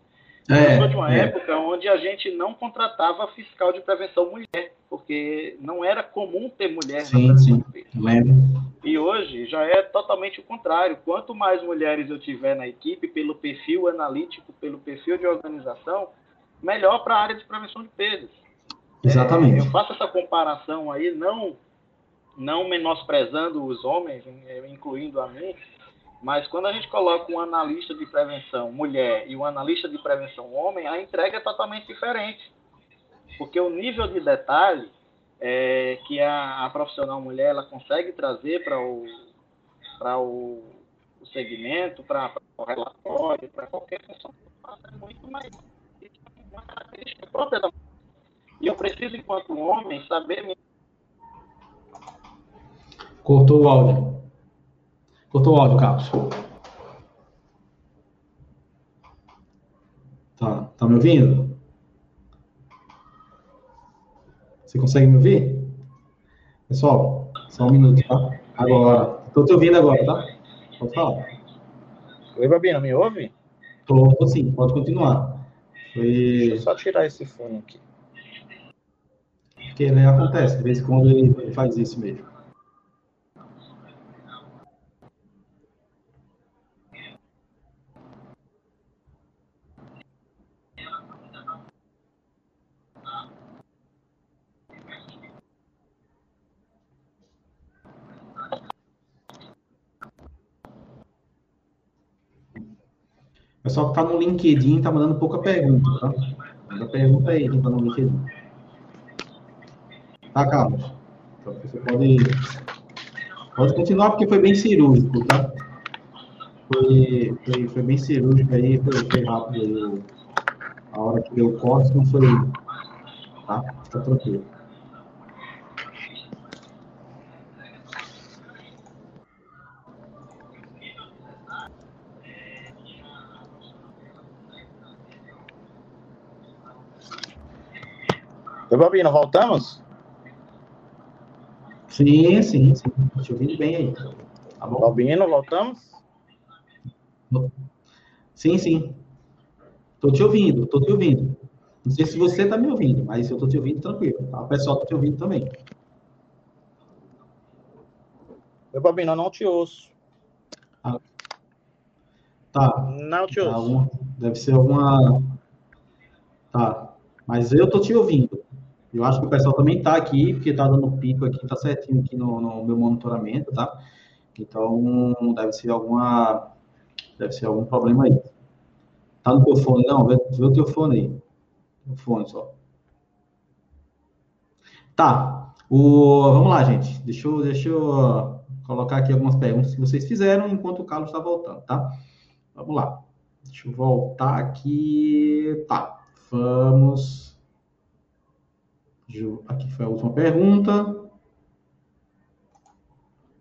[SPEAKER 2] É, eu sou de uma é. época onde a gente não contratava fiscal de prevenção mulher, porque não era comum ter mulher
[SPEAKER 1] sim, sim, lembro.
[SPEAKER 2] E hoje já é totalmente o contrário. Quanto mais mulheres eu tiver na equipe, pelo perfil analítico, pelo perfil de organização, melhor para a área de prevenção de perdas.
[SPEAKER 1] Exatamente.
[SPEAKER 2] É, eu faço essa comparação aí, não não menosprezando os homens, eh, incluindo a mim, mas quando a gente coloca um analista de prevenção mulher e um analista de prevenção homem, a entrega é totalmente diferente. Porque o nível de detalhe é, que a, a, profissional mulher ela consegue trazer para o, o, o segmento, para o relatório, para qualquer função é muito mais uma característica própria da E eu preciso, enquanto homem, saber
[SPEAKER 1] Cortou o áudio. Cortou o áudio, Carlos. Tá, tá me ouvindo? Você consegue me ouvir? Pessoal, só um minuto, tá? Agora. Estou te ouvindo agora, tá? Pode falar.
[SPEAKER 2] Oi, Babino, me ouve?
[SPEAKER 1] Tô, tô sim, pode continuar.
[SPEAKER 2] Deixa eu só tirar esse fone aqui.
[SPEAKER 1] Porque né, acontece, de vez em quando ele faz isso mesmo. Está no LinkedIn está mandando pouca pergunta, tá? Manda pergunta aí, quem está no LinkedIn. Tá, Carlos? Então, você pode, pode continuar, porque foi bem cirúrgico, tá? Foi, foi, foi bem cirúrgico aí, foi, foi rápido aí. A hora que deu o corte não foi. Tá? Fica tranquilo.
[SPEAKER 2] Oi, Bobino, voltamos?
[SPEAKER 1] Sim, sim, sim. Te ouvindo bem aí. Tá
[SPEAKER 2] bom? Bobino, voltamos?
[SPEAKER 1] Sim, sim. Tô te ouvindo, tô te ouvindo. Não sei se você tá me ouvindo, mas eu tô te ouvindo tranquilo. Tá? O pessoal tá te ouvindo também.
[SPEAKER 2] Eu não te ouço.
[SPEAKER 1] Ah. Tá.
[SPEAKER 2] Não te ouço.
[SPEAKER 1] Alguma, deve ser alguma. Tá. Mas eu tô te ouvindo. Eu acho que o pessoal também está aqui, porque está dando pico aqui, está certinho aqui no, no, meu monitoramento, tá? Então, deve ser alguma, deve ser algum problema aí. Tá no teu fone? Não, vê, vê o teu fone aí. O fone só. Tá. O, vamos lá, gente. Deixa eu, deixa eu colocar aqui algumas perguntas que vocês fizeram enquanto o Carlos está voltando, tá? Vamos lá. Deixa eu voltar aqui. Tá. Vamos Aqui foi a última pergunta.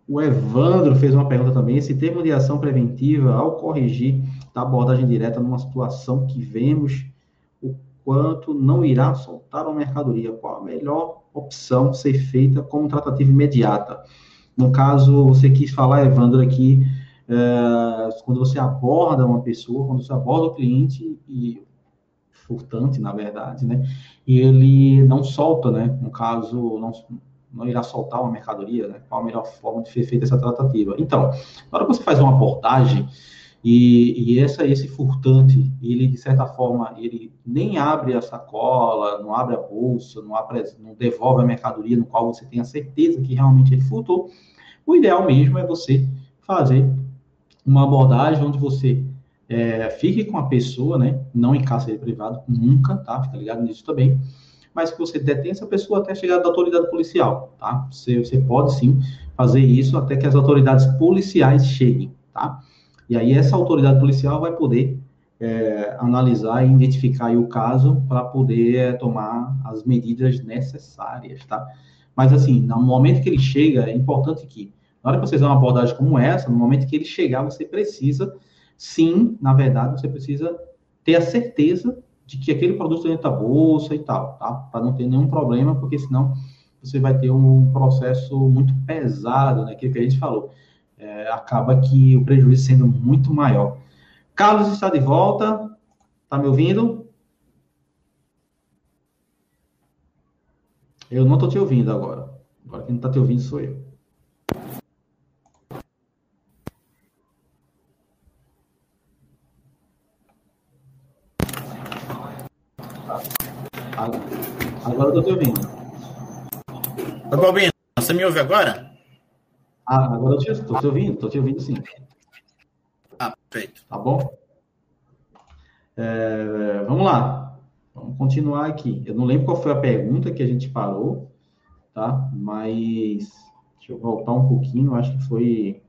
[SPEAKER 1] O Evandro fez uma pergunta também. Esse termo de ação preventiva, ao corrigir da abordagem direta numa situação que vemos o quanto não irá soltar uma mercadoria, qual a melhor opção ser feita como tratativa imediata? No caso, você quis falar, Evandro, aqui, é, quando você aborda uma pessoa, quando você aborda o cliente e furtante, na verdade, né? E ele não solta, né? No caso, não, não irá soltar uma mercadoria, né? qual a melhor forma de ser feita essa tratativa. Então, na hora que você faz uma abordagem, e, e essa, esse furtante, ele, de certa forma, ele nem abre a sacola, não abre a bolsa, não, abre, não devolve a mercadoria no qual você tem a certeza que realmente ele furtou, o ideal mesmo é você fazer uma abordagem onde você é, fique com a pessoa, né? Não em cárcere privado, nunca, tá? Fica ligado nisso também. Mas que você detém essa pessoa até chegar da autoridade policial, tá? Você, você pode sim fazer isso até que as autoridades policiais cheguem, tá? E aí essa autoridade policial vai poder é, analisar e identificar o caso para poder é, tomar as medidas necessárias, tá? Mas assim, no momento que ele chega, é importante que, na hora que você fizer uma abordagem como essa, no momento que ele chegar, você precisa sim, na verdade, você precisa ter a certeza de que aquele produto está da bolsa e tal, tá? Para não ter nenhum problema, porque senão você vai ter um processo muito pesado, né? Aquilo que a gente falou. É, acaba que o prejuízo sendo muito maior. Carlos está de volta. Está me ouvindo? Eu não estou te ouvindo agora. Agora quem não está te ouvindo sou eu. Agora eu tô te ouvindo.
[SPEAKER 2] Ô, Balbino, você me ouve agora?
[SPEAKER 1] Ah, agora eu estou te ouvindo, estou te ouvindo sim.
[SPEAKER 2] Ah, perfeito.
[SPEAKER 1] Tá bom? É, vamos lá. Vamos continuar aqui. Eu não lembro qual foi a pergunta que a gente parou, tá? Mas deixa eu voltar um pouquinho. Acho que foi.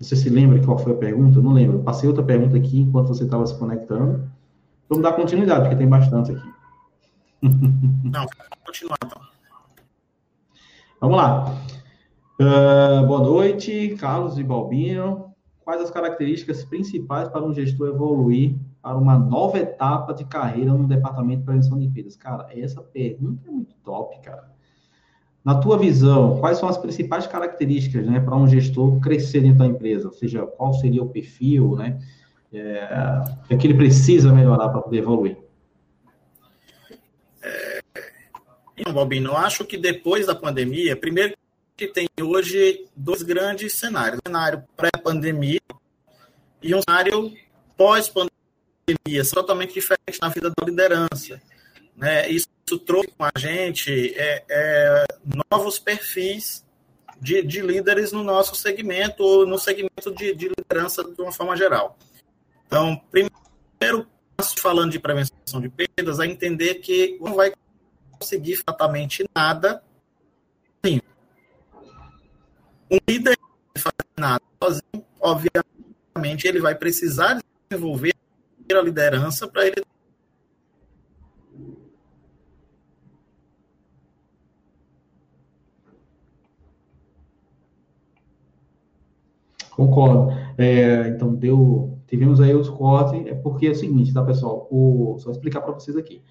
[SPEAKER 1] Você se lembra qual foi a pergunta? Eu não lembro. Eu passei outra pergunta aqui enquanto você estava se conectando. Vamos dar continuidade, porque tem bastante aqui.
[SPEAKER 2] Não, continuar então.
[SPEAKER 1] Vamos lá. Uh, boa noite, Carlos e Balbino. Quais as características principais para um gestor evoluir para uma nova etapa de carreira no departamento de prevenção de perdas? Cara, essa pergunta é muito top, cara. Na tua visão, quais são as principais características né, para um gestor crescer dentro da empresa? Ou seja, qual seria o perfil, né? É, que ele precisa melhorar para poder evoluir?
[SPEAKER 2] Não, Balbino, eu acho que depois da pandemia, primeiro que tem hoje dois grandes cenários. Um cenário pré-pandemia e um cenário pós-pandemia, totalmente diferente na vida da liderança. Né? Isso trouxe com a gente é, é, novos perfis de, de, líderes no nosso segmento, ou no segmento de, de liderança de uma forma geral. Então, primeiro passo falando de prevenção de perdas é entender que não vai conseguir exatamente nada sozinho. Um líder não faz nada sozinho, obviamente, ele vai precisar desenvolver a liderança para ele
[SPEAKER 1] Concordo. É, então, deu, tivemos aí os cortes, é porque é o seguinte, tá, pessoal? O, só explicar para vocês aqui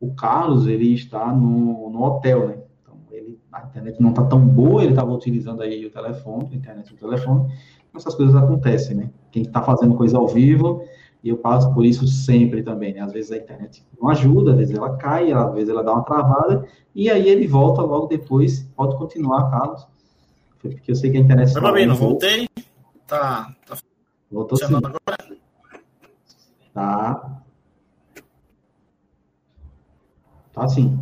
[SPEAKER 1] o Carlos, ele está no, no hotel, né? Então, ele, a internet não está tão boa, ele estava utilizando aí o telefone, a internet e o telefone, essas coisas acontecem, né? Quem está fazendo coisa ao vivo, e eu passo por isso sempre também, né? Às vezes a internet não ajuda, às vezes ela cai, às vezes ela dá uma travada, e aí ele volta logo depois, pode continuar, Carlos, porque eu sei que a internet...
[SPEAKER 2] Tá bem, não voltei, tá, tá
[SPEAKER 1] Voltou sim. agora? Tá. Tá sim.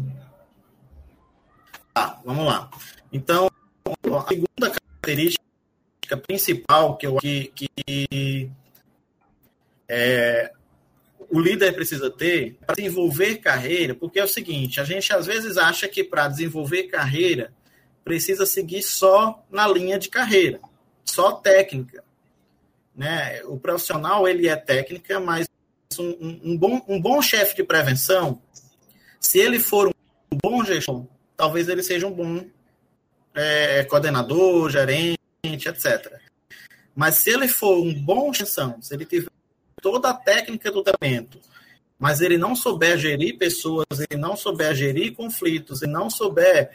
[SPEAKER 2] Tá, vamos lá. Então, a segunda característica principal que eu que, que é, o líder precisa ter para desenvolver carreira, porque é o seguinte, a gente às vezes acha que para desenvolver carreira precisa seguir só na linha de carreira, só técnica. Né? O profissional ele é técnica, mas um, um bom, um bom chefe de prevenção se ele for um bom gestor, talvez ele seja um bom é, coordenador, gerente, etc. Mas se ele for um bom gestão, se ele tiver toda a técnica do tratamento, mas ele não souber gerir pessoas, ele não souber gerir conflitos, ele não souber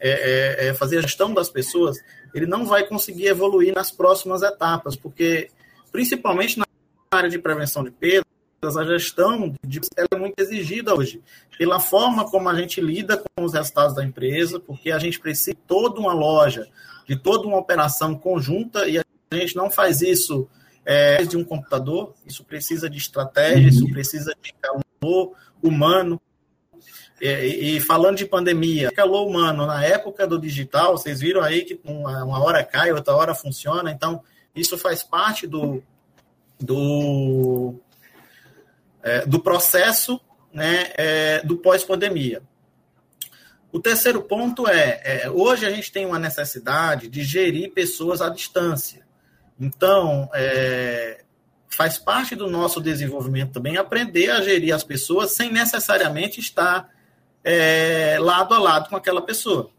[SPEAKER 2] é, é, é, fazer a gestão das pessoas, ele não vai conseguir evoluir nas próximas etapas, porque, principalmente na área de prevenção de perda, a gestão de, ela é muito exigida hoje, pela forma como a gente lida com os resultados da empresa, porque a gente precisa de toda uma loja, de toda uma operação conjunta, e a gente não faz isso é, de um computador, isso precisa de estratégia, isso precisa de calor humano. E, e, falando de pandemia, calor humano, na época do digital, vocês viram aí que uma, uma hora cai, outra hora funciona, então isso faz parte do, do, é, do processo né, é, do pós-pandemia. O terceiro ponto é, é, hoje a gente tem uma necessidade de gerir pessoas à distância. Então, é, faz parte do nosso desenvolvimento também aprender a gerir as pessoas sem necessariamente estar é, lado a lado com aquela pessoa.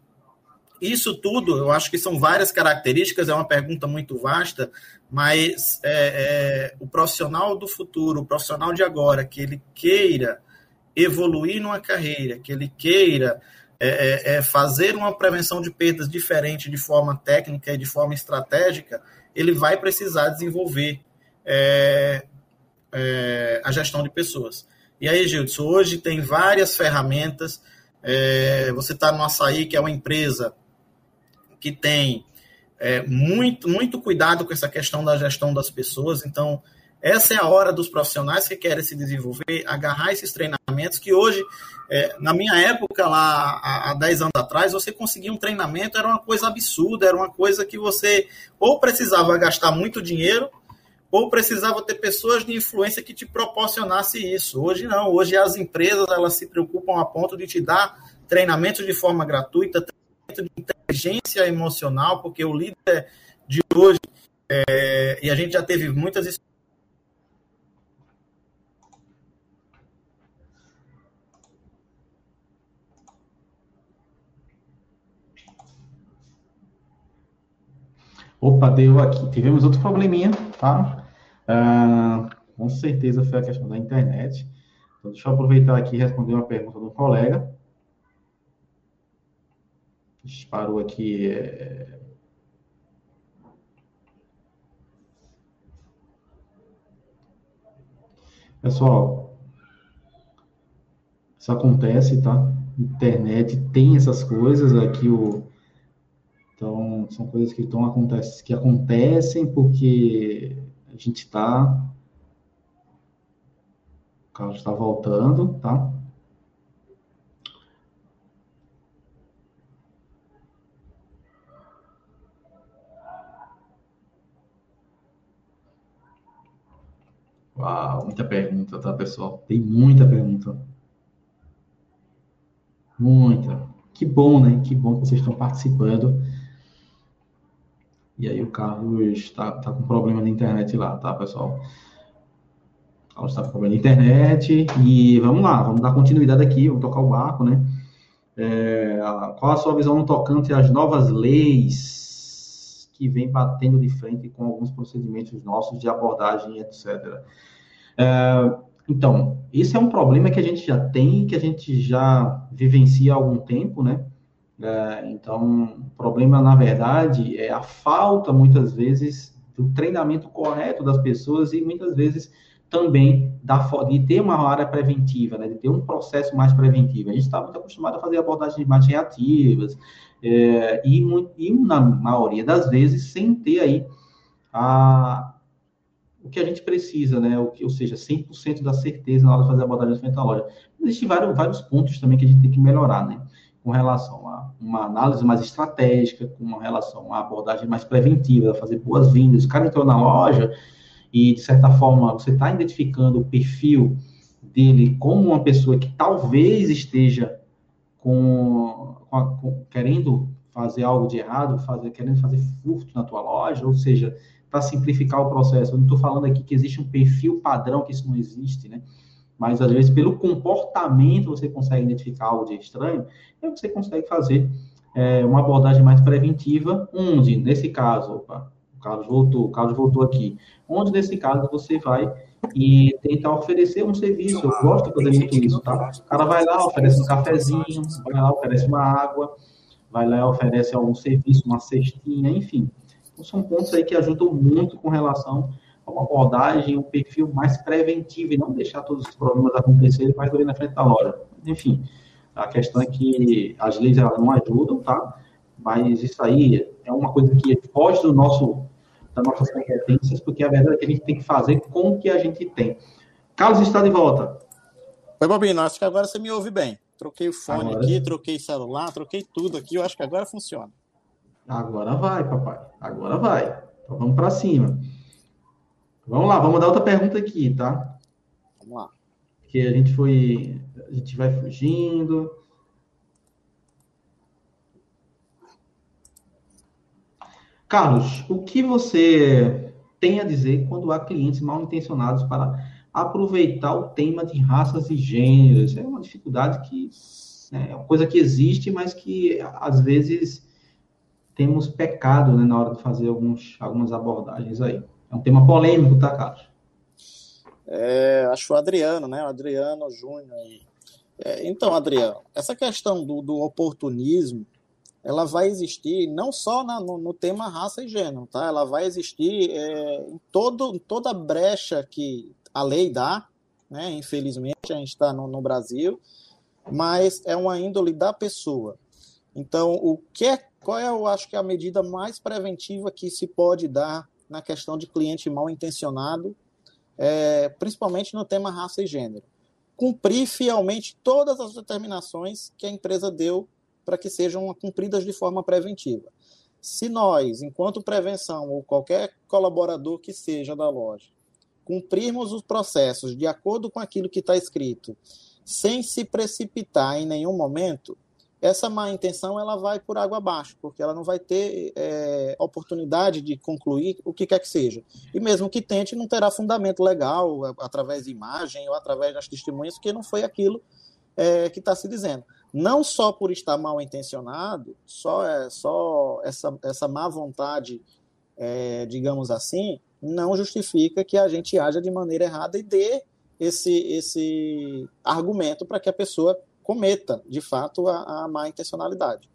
[SPEAKER 2] Isso tudo, eu acho que são várias características, é uma pergunta muito vasta, mas é, é, o profissional do futuro, o profissional de agora, que ele queira evoluir numa carreira, que ele queira é, é, é, fazer uma prevenção de perdas diferente de forma técnica e de forma estratégica, ele vai precisar desenvolver é, a gestão de pessoas. E aí, Gilson, hoje tem várias ferramentas. você está no Açaí, que é uma empresa que tem é, muito, muito cuidado com essa questão da gestão das pessoas. Então, essa é a hora dos profissionais que querem se desenvolver, agarrar esses treinamentos que hoje, é, na minha época, lá há, há 10 anos atrás, você conseguia um treinamento, era uma coisa absurda, era uma coisa que você ou precisava gastar muito dinheiro, ou precisava ter pessoas de influência que te proporcionasse isso. Hoje não, hoje as empresas elas se preocupam a ponto de te dar treinamentos de forma gratuita, de inteligência emocional, porque o líder de hoje, é, e a gente já teve muitas
[SPEAKER 1] Opa, deu aqui. Tivemos outro probleminha, tá? Ah, com certeza foi a questão da internet. Então, deixa eu aproveitar aqui e responder uma pergunta do colega disparou aqui. É... Pessoal, isso acontece, tá? Internet tem essas coisas aqui o então são coisas que estão acontecem que acontecem porque a gente está o carro está voltando, tá? Uau, muita pergunta, tá, pessoal? Tem muita pergunta. Muita. Que bom, né? Que bom que vocês estão participando. E aí o Carlos está tá com problema na internet lá, tá, pessoal? O Carlos está com problema na internet. E vamos lá, vamos dar continuidade aqui, vamos tocar o barco, né? É, qual a sua visão no tocante às novas leis que vem batendo de frente com alguns procedimentos nossos de abordagem, etc. É, então, esse é um problema que a gente já tem, que a gente já vivencia há algum tempo, né? É, então, o problema, na verdade, é a falta, muitas vezes, do treinamento correto das pessoas e, muitas vezes, também da, de ter uma área preventiva, né? de ter um processo mais preventivo. A gente está muito acostumado a fazer abordagens mais reativas é, e, e, na maioria das vezes, sem ter aí a, o que a gente precisa, né? O ou seja, 100% da certeza na hora de fazer a abordagem fentalógica. Existem vários, vários pontos também que a gente tem que melhorar, né? Com relação a uma análise mais estratégica, com relação a abordagem mais preventiva, fazer boas-vindas. O cara entrou na loja e, de certa forma, você está identificando o perfil dele como uma pessoa que talvez esteja com, com, com querendo fazer algo de errado, fazer, querendo fazer furto na tua loja, ou seja, para simplificar o processo. Eu não estou falando aqui que existe um perfil padrão, que isso não existe, né? Mas, às vezes, pelo comportamento, você consegue identificar algo de estranho, e você consegue fazer é, uma abordagem mais preventiva, onde, nesse caso, opa, o Carlos voltou, o Carlos voltou aqui, onde, nesse caso, você vai e tentar oferecer um serviço. Eu gosto de fazer muito isso, tá? O cara vai lá, oferece um cafezinho, vai lá, oferece uma água, vai lá, oferece algum serviço, uma cestinha, enfim. Então, são pontos aí que ajudam muito com relação uma abordagem, um perfil mais preventivo e não deixar todos os problemas acontecerem mais do na frente da loja. Enfim, a questão é que as leis elas não ajudam, tá? Mas isso aí é uma coisa que foge do nosso, das nossas competências, porque a verdade é que a gente tem que fazer com o que a gente tem. Carlos está de volta.
[SPEAKER 2] Oi, Bobino, acho que agora você me ouve bem. Troquei o fone agora... aqui, troquei celular, troquei tudo aqui, eu acho que agora funciona.
[SPEAKER 1] Agora vai, papai. Agora vai. Então vamos para cima. Vamos lá, vamos dar outra pergunta aqui, tá?
[SPEAKER 2] Vamos lá.
[SPEAKER 1] Que a gente foi. A gente vai fugindo. Carlos, o que você tem a dizer quando há clientes mal intencionados para aproveitar o tema de raças e gêneros? É uma dificuldade que né, é uma coisa que existe, mas que às vezes temos pecado né, na hora de fazer alguns, algumas abordagens aí. É um tema polêmico, tá, Carlos?
[SPEAKER 2] É, acho o Adriano, né? O Adriano Júnior. É, então, Adriano, essa questão do, do, oportunismo, ela vai existir não só na, no, no, tema raça e gênero, tá? Ela vai existir é, em, todo, em toda brecha que a lei dá, né? Infelizmente, a gente está no, no Brasil, mas é uma índole da pessoa. Então, o que é, qual é, eu acho que é a medida mais preventiva que se pode dar na questão de cliente mal intencionado, é, principalmente no tema raça e gênero. Cumprir fielmente todas as determinações que a empresa deu para que sejam cumpridas de forma preventiva. Se nós, enquanto prevenção ou qualquer colaborador que seja da loja, cumprirmos os processos de acordo com aquilo que está escrito, sem se precipitar em nenhum momento, essa má intenção ela vai por água abaixo, porque ela não vai ter é, oportunidade de concluir o que quer que seja. E mesmo que tente, não terá fundamento legal através de imagem ou através das testemunhas, porque não foi aquilo é, que está se dizendo. Não só por estar mal intencionado, só, é, só essa, essa má vontade, é, digamos assim, não justifica que a gente haja de maneira errada e dê esse, esse argumento para que a pessoa cometa, de fato, a, a má intencionalidade.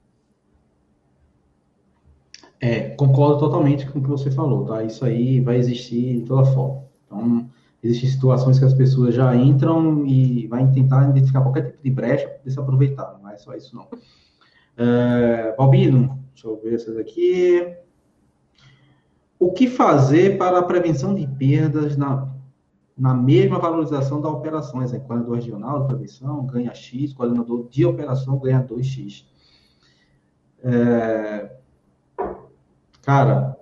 [SPEAKER 1] É, concordo totalmente com o que você falou, tá? Isso aí vai existir de toda forma. Então, existem situações que as pessoas já entram e vai tentar identificar qualquer tipo de brecha para se aproveitar, não é só isso não. É, Balbino, deixa eu ver essas aqui. O que fazer para a prevenção de perdas na, na mesma valorização da operação. Exemplo, coordenador regional de prevenção ganha X, coordenador de operação ganha 2X. É... Cara,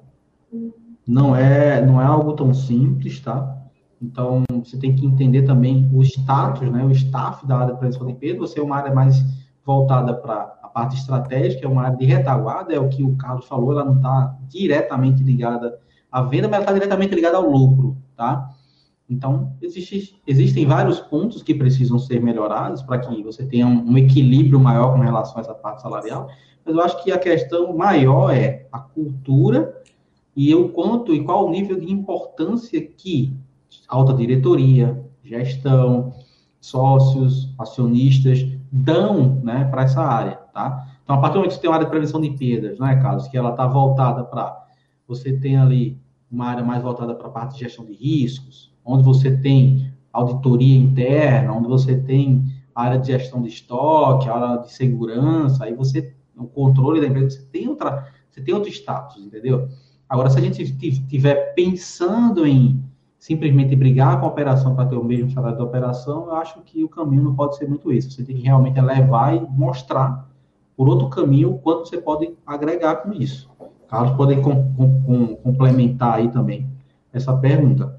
[SPEAKER 1] não é, não é algo tão simples, tá? Então, você tem que entender também o status, né, o staff da área de prevenção de perda. Você é uma área mais voltada para a parte estratégica, é uma área de retaguarda, é o que o Carlos falou, ela não está diretamente ligada à venda, mas ela está diretamente ligada ao lucro, tá? Então, existe, existem vários pontos que precisam ser melhorados para que você tenha um, um, equilíbrio maior com relação a essa parte salarial, mas eu acho que a questão maior é a cultura e o quanto e qual o nível de importância que alta diretoria, gestão, sócios, acionistas dão né, para essa área, tá? Então, a partir do momento que você tem uma área de prevenção de perdas, né, Carlos, que ela está voltada para... Você tem ali uma área mais voltada para a parte de gestão de riscos, onde você tem auditoria interna, onde você tem área de gestão de estoque, área de segurança, aí você, o controle da empresa, você tem outra, você tem outro status, entendeu? Agora, se a gente estiver pensando em simplesmente brigar com a operação para ter o mesmo salário da operação, eu acho que o caminho não pode ser muito isso. Você tem que realmente levar e mostrar por outro caminho o quanto você pode agregar com isso. Carlos pode com, com, com, complementar aí também essa pergunta.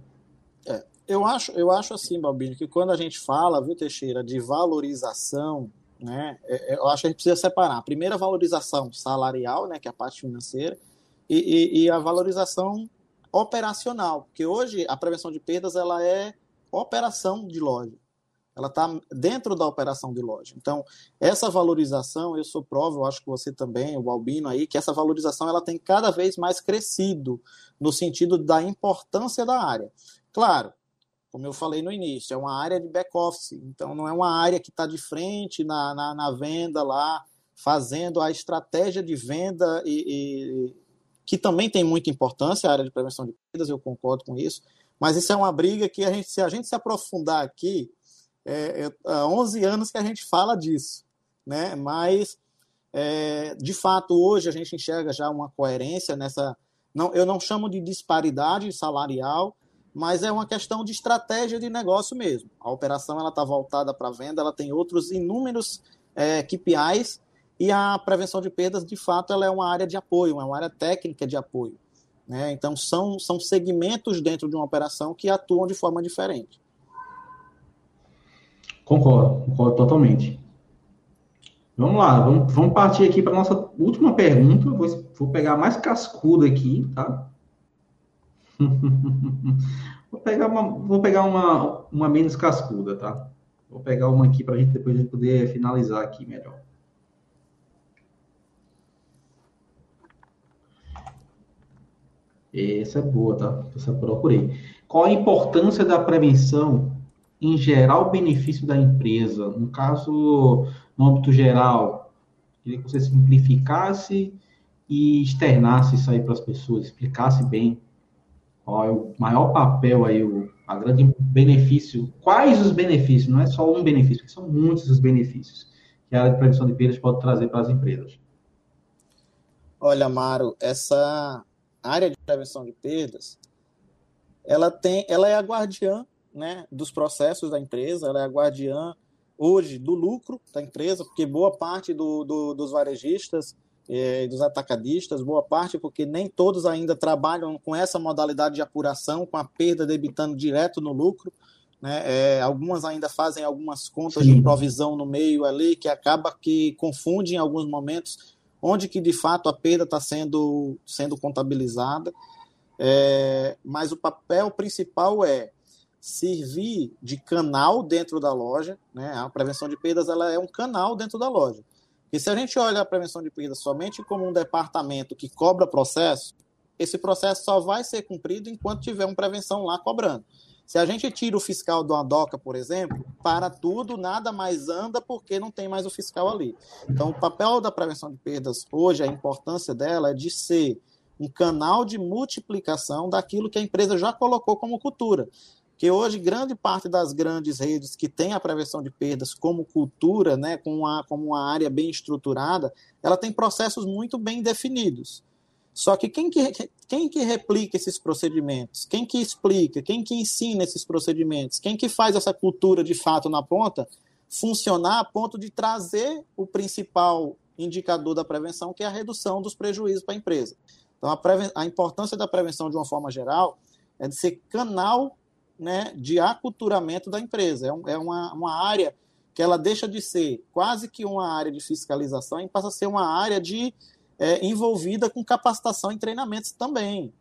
[SPEAKER 2] Eu acho, eu acho assim, Balbino, que quando a gente fala, viu, Teixeira, de valorização, né, é, é, eu acho que a gente precisa separar. A primeira valorização salarial, né, que é a parte financeira, e, e, e a valorização operacional, porque hoje a prevenção de perdas ela é operação de loja. Ela está dentro da operação de loja. Então, essa valorização, eu sou prova, eu acho que você também, o Albino aí, que essa valorização ela tem cada vez mais crescido no sentido da importância da área. Claro, como eu falei no início, é uma área de back-office, então não é uma área que está de frente na, na, na, venda lá, fazendo a estratégia de venda, e, e, que também tem muita importância, a área de prevenção de perdas, eu concordo com isso, Mas isso é uma briga que a gente, se a gente se aprofundar aqui, é, é, há 11 anos que a gente fala disso, né? Mas, é, de fato, hoje a gente enxerga já uma coerência nessa. Não, eu não chamo de disparidade salarial, mas é uma questão de estratégia de negócio mesmo. A operação ela está voltada para venda, ela tem outros inúmeros é, KPIs e a prevenção de perdas, de fato, ela é uma área de apoio, é uma área técnica de apoio. Né? Então, são, são segmentos dentro de uma operação que atuam de forma diferente.
[SPEAKER 1] Concordo, concordo totalmente. Vamos lá, vamos, vamos partir aqui para a nossa última pergunta. Vou, vou pegar mais cascudo aqui, tá? vou pegar uma, vou pegar uma, uma menos cascuda, tá? Vou pegar uma aqui para a gente depois poder finalizar aqui melhor. Essa é boa, tá? Essa procurei. Qual a importância da prevenção em geral benefício da empresa? No caso, no âmbito geral, queria que você simplificasse e externasse isso aí para as pessoas, explicasse bem qual é o maior papel aí, o a grande benefício. Quais os benefícios? Não é só um benefício, são muitos os benefícios que a área de prevenção de perdas pode trazer para as empresas.
[SPEAKER 2] Olha, Maro, essa área de prevenção de perdas, ela tem, ela é a guardiã, né, dos processos da empresa, ela é a guardiã hoje do lucro da empresa, porque boa parte do, do, dos varejistas e dos atacadistas, boa parte porque nem todos ainda trabalham com essa modalidade de apuração, com a perda debitando direto no lucro. Né? É, algumas ainda fazem algumas contas Sim. de provisão no meio ali, que acaba que confunde em alguns momentos onde que de fato a perda está sendo, sendo contabilizada. É, mas o papel principal é servir de canal dentro da loja. Né? A prevenção de perdas ela é um canal dentro da loja. E se a gente olha a prevenção de perdas somente como um departamento que cobra processo, esse processo só vai ser cumprido enquanto tiver uma prevenção lá cobrando. Se a gente tira o fiscal do ADOCA, por exemplo, para tudo, nada mais anda porque não tem mais o fiscal ali. Então, o papel da prevenção de perdas hoje, a importância dela é de ser um canal de multiplicação daquilo que a empresa já colocou como cultura que hoje grande parte das grandes redes que tem a prevenção de perdas como cultura, né, com uma, como uma área bem estruturada, ela tem processos muito bem definidos. Só que quem que, quem que replica esses procedimentos? Quem que explica? Quem que ensina esses procedimentos? Quem que faz essa cultura de fato na ponta funcionar a ponto de trazer o principal indicador da prevenção, que é a redução dos prejuízos para a empresa. Então, a, a importância da prevenção, de uma forma geral, é de ser canal né, de aculturamento da empresa. É, um, é uma, uma área que ela deixa de ser quase que uma área de fiscalização e passa a ser uma área de é, envolvida com capacitação e treinamentos também.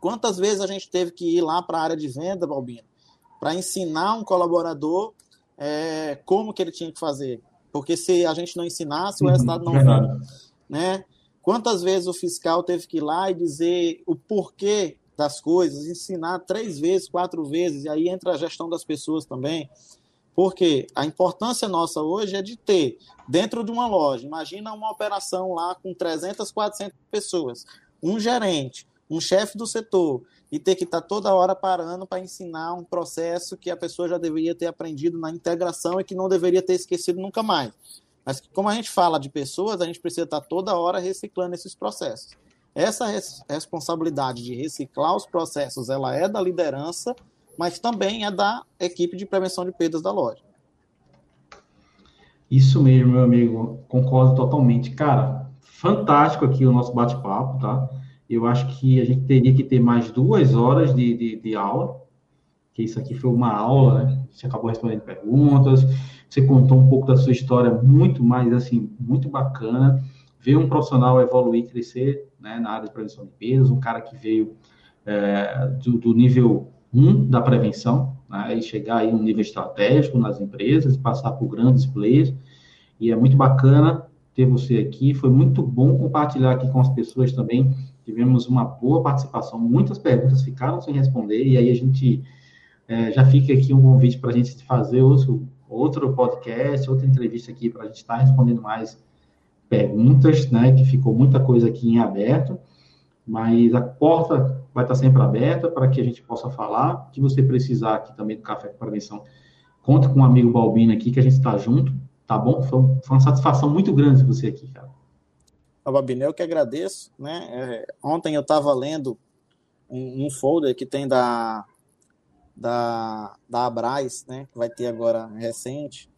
[SPEAKER 2] Quantas vezes a gente teve que ir lá para a área de venda, Balbino, para ensinar um colaborador é, como que ele tinha que fazer? Porque se a gente não ensinasse, o resultado não vinha. Né? Quantas vezes o fiscal teve que ir lá e dizer o porquê das coisas, ensinar três vezes, quatro vezes, e aí entra a gestão das pessoas também. Porque a importância nossa hoje é de ter, dentro de uma loja, imagina uma operação lá com 300, 400 pessoas, um gerente, um chefe do setor, e ter que estar tá toda hora parando para ensinar um processo que a pessoa já deveria ter aprendido na integração e que não deveria ter esquecido nunca mais. Mas como a gente fala de pessoas, a gente precisa estar tá toda hora reciclando esses processos. Essa res responsabilidade de reciclar os processos, ela é da liderança, mas também é da equipe de prevenção de perdas da loja.
[SPEAKER 1] Isso mesmo, meu amigo, concordo totalmente. Cara, fantástico aqui o nosso bate-papo, tá? Eu acho que a gente teria que ter mais duas horas de, de, de aula, que isso aqui foi uma aula, né? Você acabou respondendo perguntas, você contou um pouco da sua história, muito mais, assim, muito bacana. Ver um profissional evoluir, crescer né, na área de prevenção de perdas, um cara que veio é, do, do, nível 1 da prevenção, né, e chegar aí um nível estratégico nas empresas, passar por grandes players, e é muito bacana ter você aqui, foi muito bom compartilhar aqui com as pessoas também, tivemos uma boa participação, muitas perguntas ficaram sem responder, e aí a gente é, já fica aqui um convite para a gente fazer outro, outro podcast, outra entrevista aqui, para a gente estar tá respondendo mais perguntas, né, que ficou muita coisa aqui em aberto, mas a porta vai estar sempre aberta para que a gente possa falar. que você precisar aqui também do Café com Prevenção, conta com o um amigo Balbino aqui, que a gente está junto, tá bom? Foi, uma satisfação muito grande você aqui, cara.
[SPEAKER 2] Balbino, eu que agradeço, né? É, ontem eu estava lendo um, um, folder que tem da, da, da Abraz, né? Que vai ter agora recente,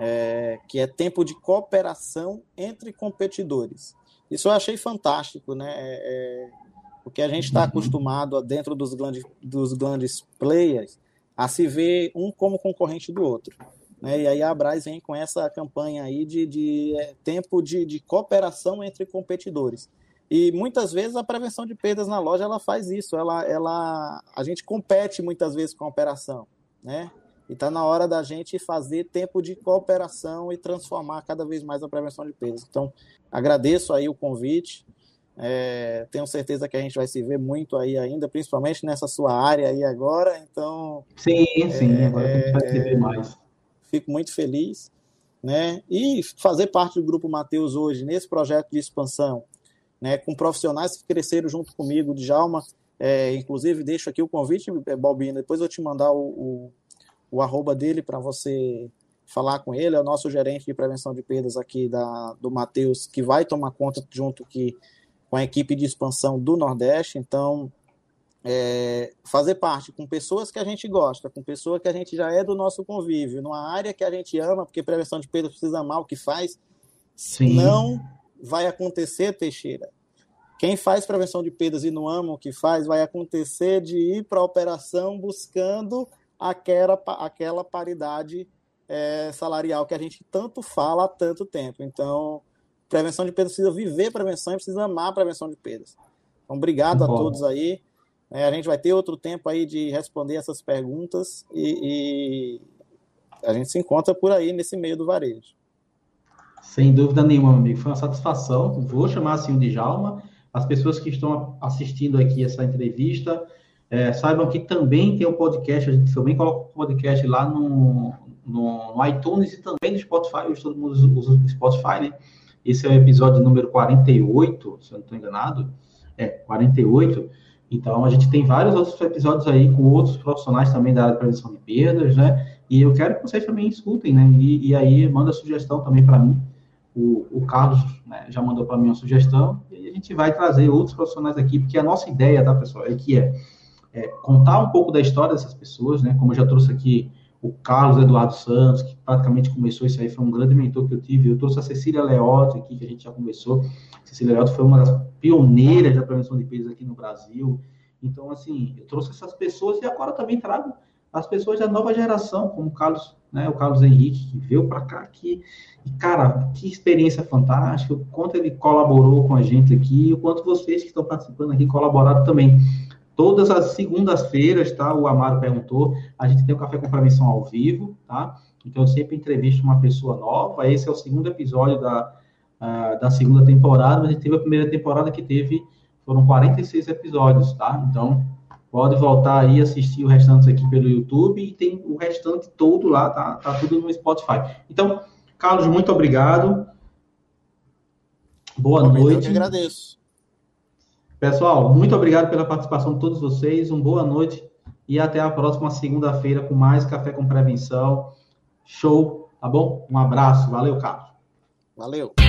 [SPEAKER 2] é, que é tempo de cooperação entre competidores. Isso eu achei fantástico, né? É, é porque a gente está uhum. acostumado, dentro dos grandes, dos grandes players, a se ver um como concorrente do outro. Né? E aí a Abraz vem com essa campanha aí de, de é, tempo de, de cooperação entre competidores. E muitas vezes a prevenção de perdas na loja ela faz isso. Ela, ela, a gente compete muitas vezes com a operação, né? E está na hora da gente fazer tempo de cooperação e transformar cada vez mais a prevenção de perdas. Então, agradeço aí o convite. É, tenho certeza que a gente vai se ver muito aí ainda, principalmente nessa sua área aí agora. Então.
[SPEAKER 1] Sim, sim, é, agora a gente vai se ver é, mais.
[SPEAKER 2] Fico muito feliz. Né? E fazer parte do Grupo Mateus hoje, nesse projeto de expansão, né, com profissionais que cresceram junto comigo, Djalma. É, inclusive, deixo aqui o convite, é, Balbino, depois eu te mandar o, o, o arroba dele para você falar com ele. É o nosso gerente de prevenção de perdas aqui da, do Mateus, que vai tomar conta junto que com a equipe de expansão do Nordeste. Então, é, fazer parte com pessoas que a gente gosta, com pessoas que a gente já é do nosso convívio, numa área que a gente ama, porque prevenção de perda precisa amar o que faz, Sim. não vai acontecer, Teixeira. Quem faz prevenção de perdas e não ama o que faz, vai acontecer de ir para a operação buscando aquela, aquela paridade é, salarial que a gente tanto fala há tanto tempo. Então, prevenção de perdas precisa viver prevenção e precisa amar a prevenção de perdas. Então, obrigado a todos aí. É, a gente vai ter outro tempo aí de responder essas perguntas e, e, a gente se encontra por aí nesse meio do varejo.
[SPEAKER 1] Sem dúvida nenhuma, amigo. Foi uma satisfação. Vou chamar assim o Djalma. As pessoas que estão assistindo aqui essa entrevista, é, saibam que também tem o um podcast, a gente também coloca o podcast lá no, no, no iTunes e também no Spotify, hoje todo mundo usa o Spotify, né? Esse é o episódio número 48, se eu não estou enganado. É, 48. Então, a gente tem vários outros episódios aí com outros profissionais também da área de prevenção de perdas, né? E eu quero que vocês também escutem, né? E, e aí, manda sugestão também para mim. O, o Carlos né, já mandou para mim uma sugestão e a gente vai trazer outros profissionais aqui, porque a nossa ideia, tá, pessoal, é que é, é contar um pouco da história dessas pessoas, né? Como eu já trouxe aqui o Carlos Eduardo Santos, que praticamente começou isso aí, foi um grande mentor que eu tive. Eu trouxe a Cecília Leotti aqui, que a gente já conversou. Cecília Leotti foi uma das pioneiras da prevenção de perdas aqui no Brasil. Então, assim, eu trouxe essas pessoas e agora também trago as pessoas da nova geração, como o Carlos, né, o Carlos Henrique, que veio para cá aqui. E, cara, que experiência fantástica, o quanto ele colaborou com a gente aqui, e o quanto vocês que estão participando aqui colaboraram também. Todas as segundas-feiras, tá? O Amaro perguntou, a gente tem o Café com Prevenção ao vivo, tá? Então, eu sempre entrevisto uma pessoa nova. Esse é o segundo episódio da, uh, da segunda temporada, mas a gente teve a primeira temporada que teve, foram 46 episódios, tá? Então, pode voltar aí assistir o restante aqui pelo YouTube e tem o restante todo lá, tá? Tá tudo no Spotify. Então, Carlos, muito obrigado. Boa noite. Eu que
[SPEAKER 2] agradeço.
[SPEAKER 1] Pessoal, muito obrigado pela participação de todos vocês. Uma boa noite e até a próxima segunda-feira com mais Café com Prevenção. Show, tá bom? Um abraço. Valeu, Carlos.
[SPEAKER 2] Valeu.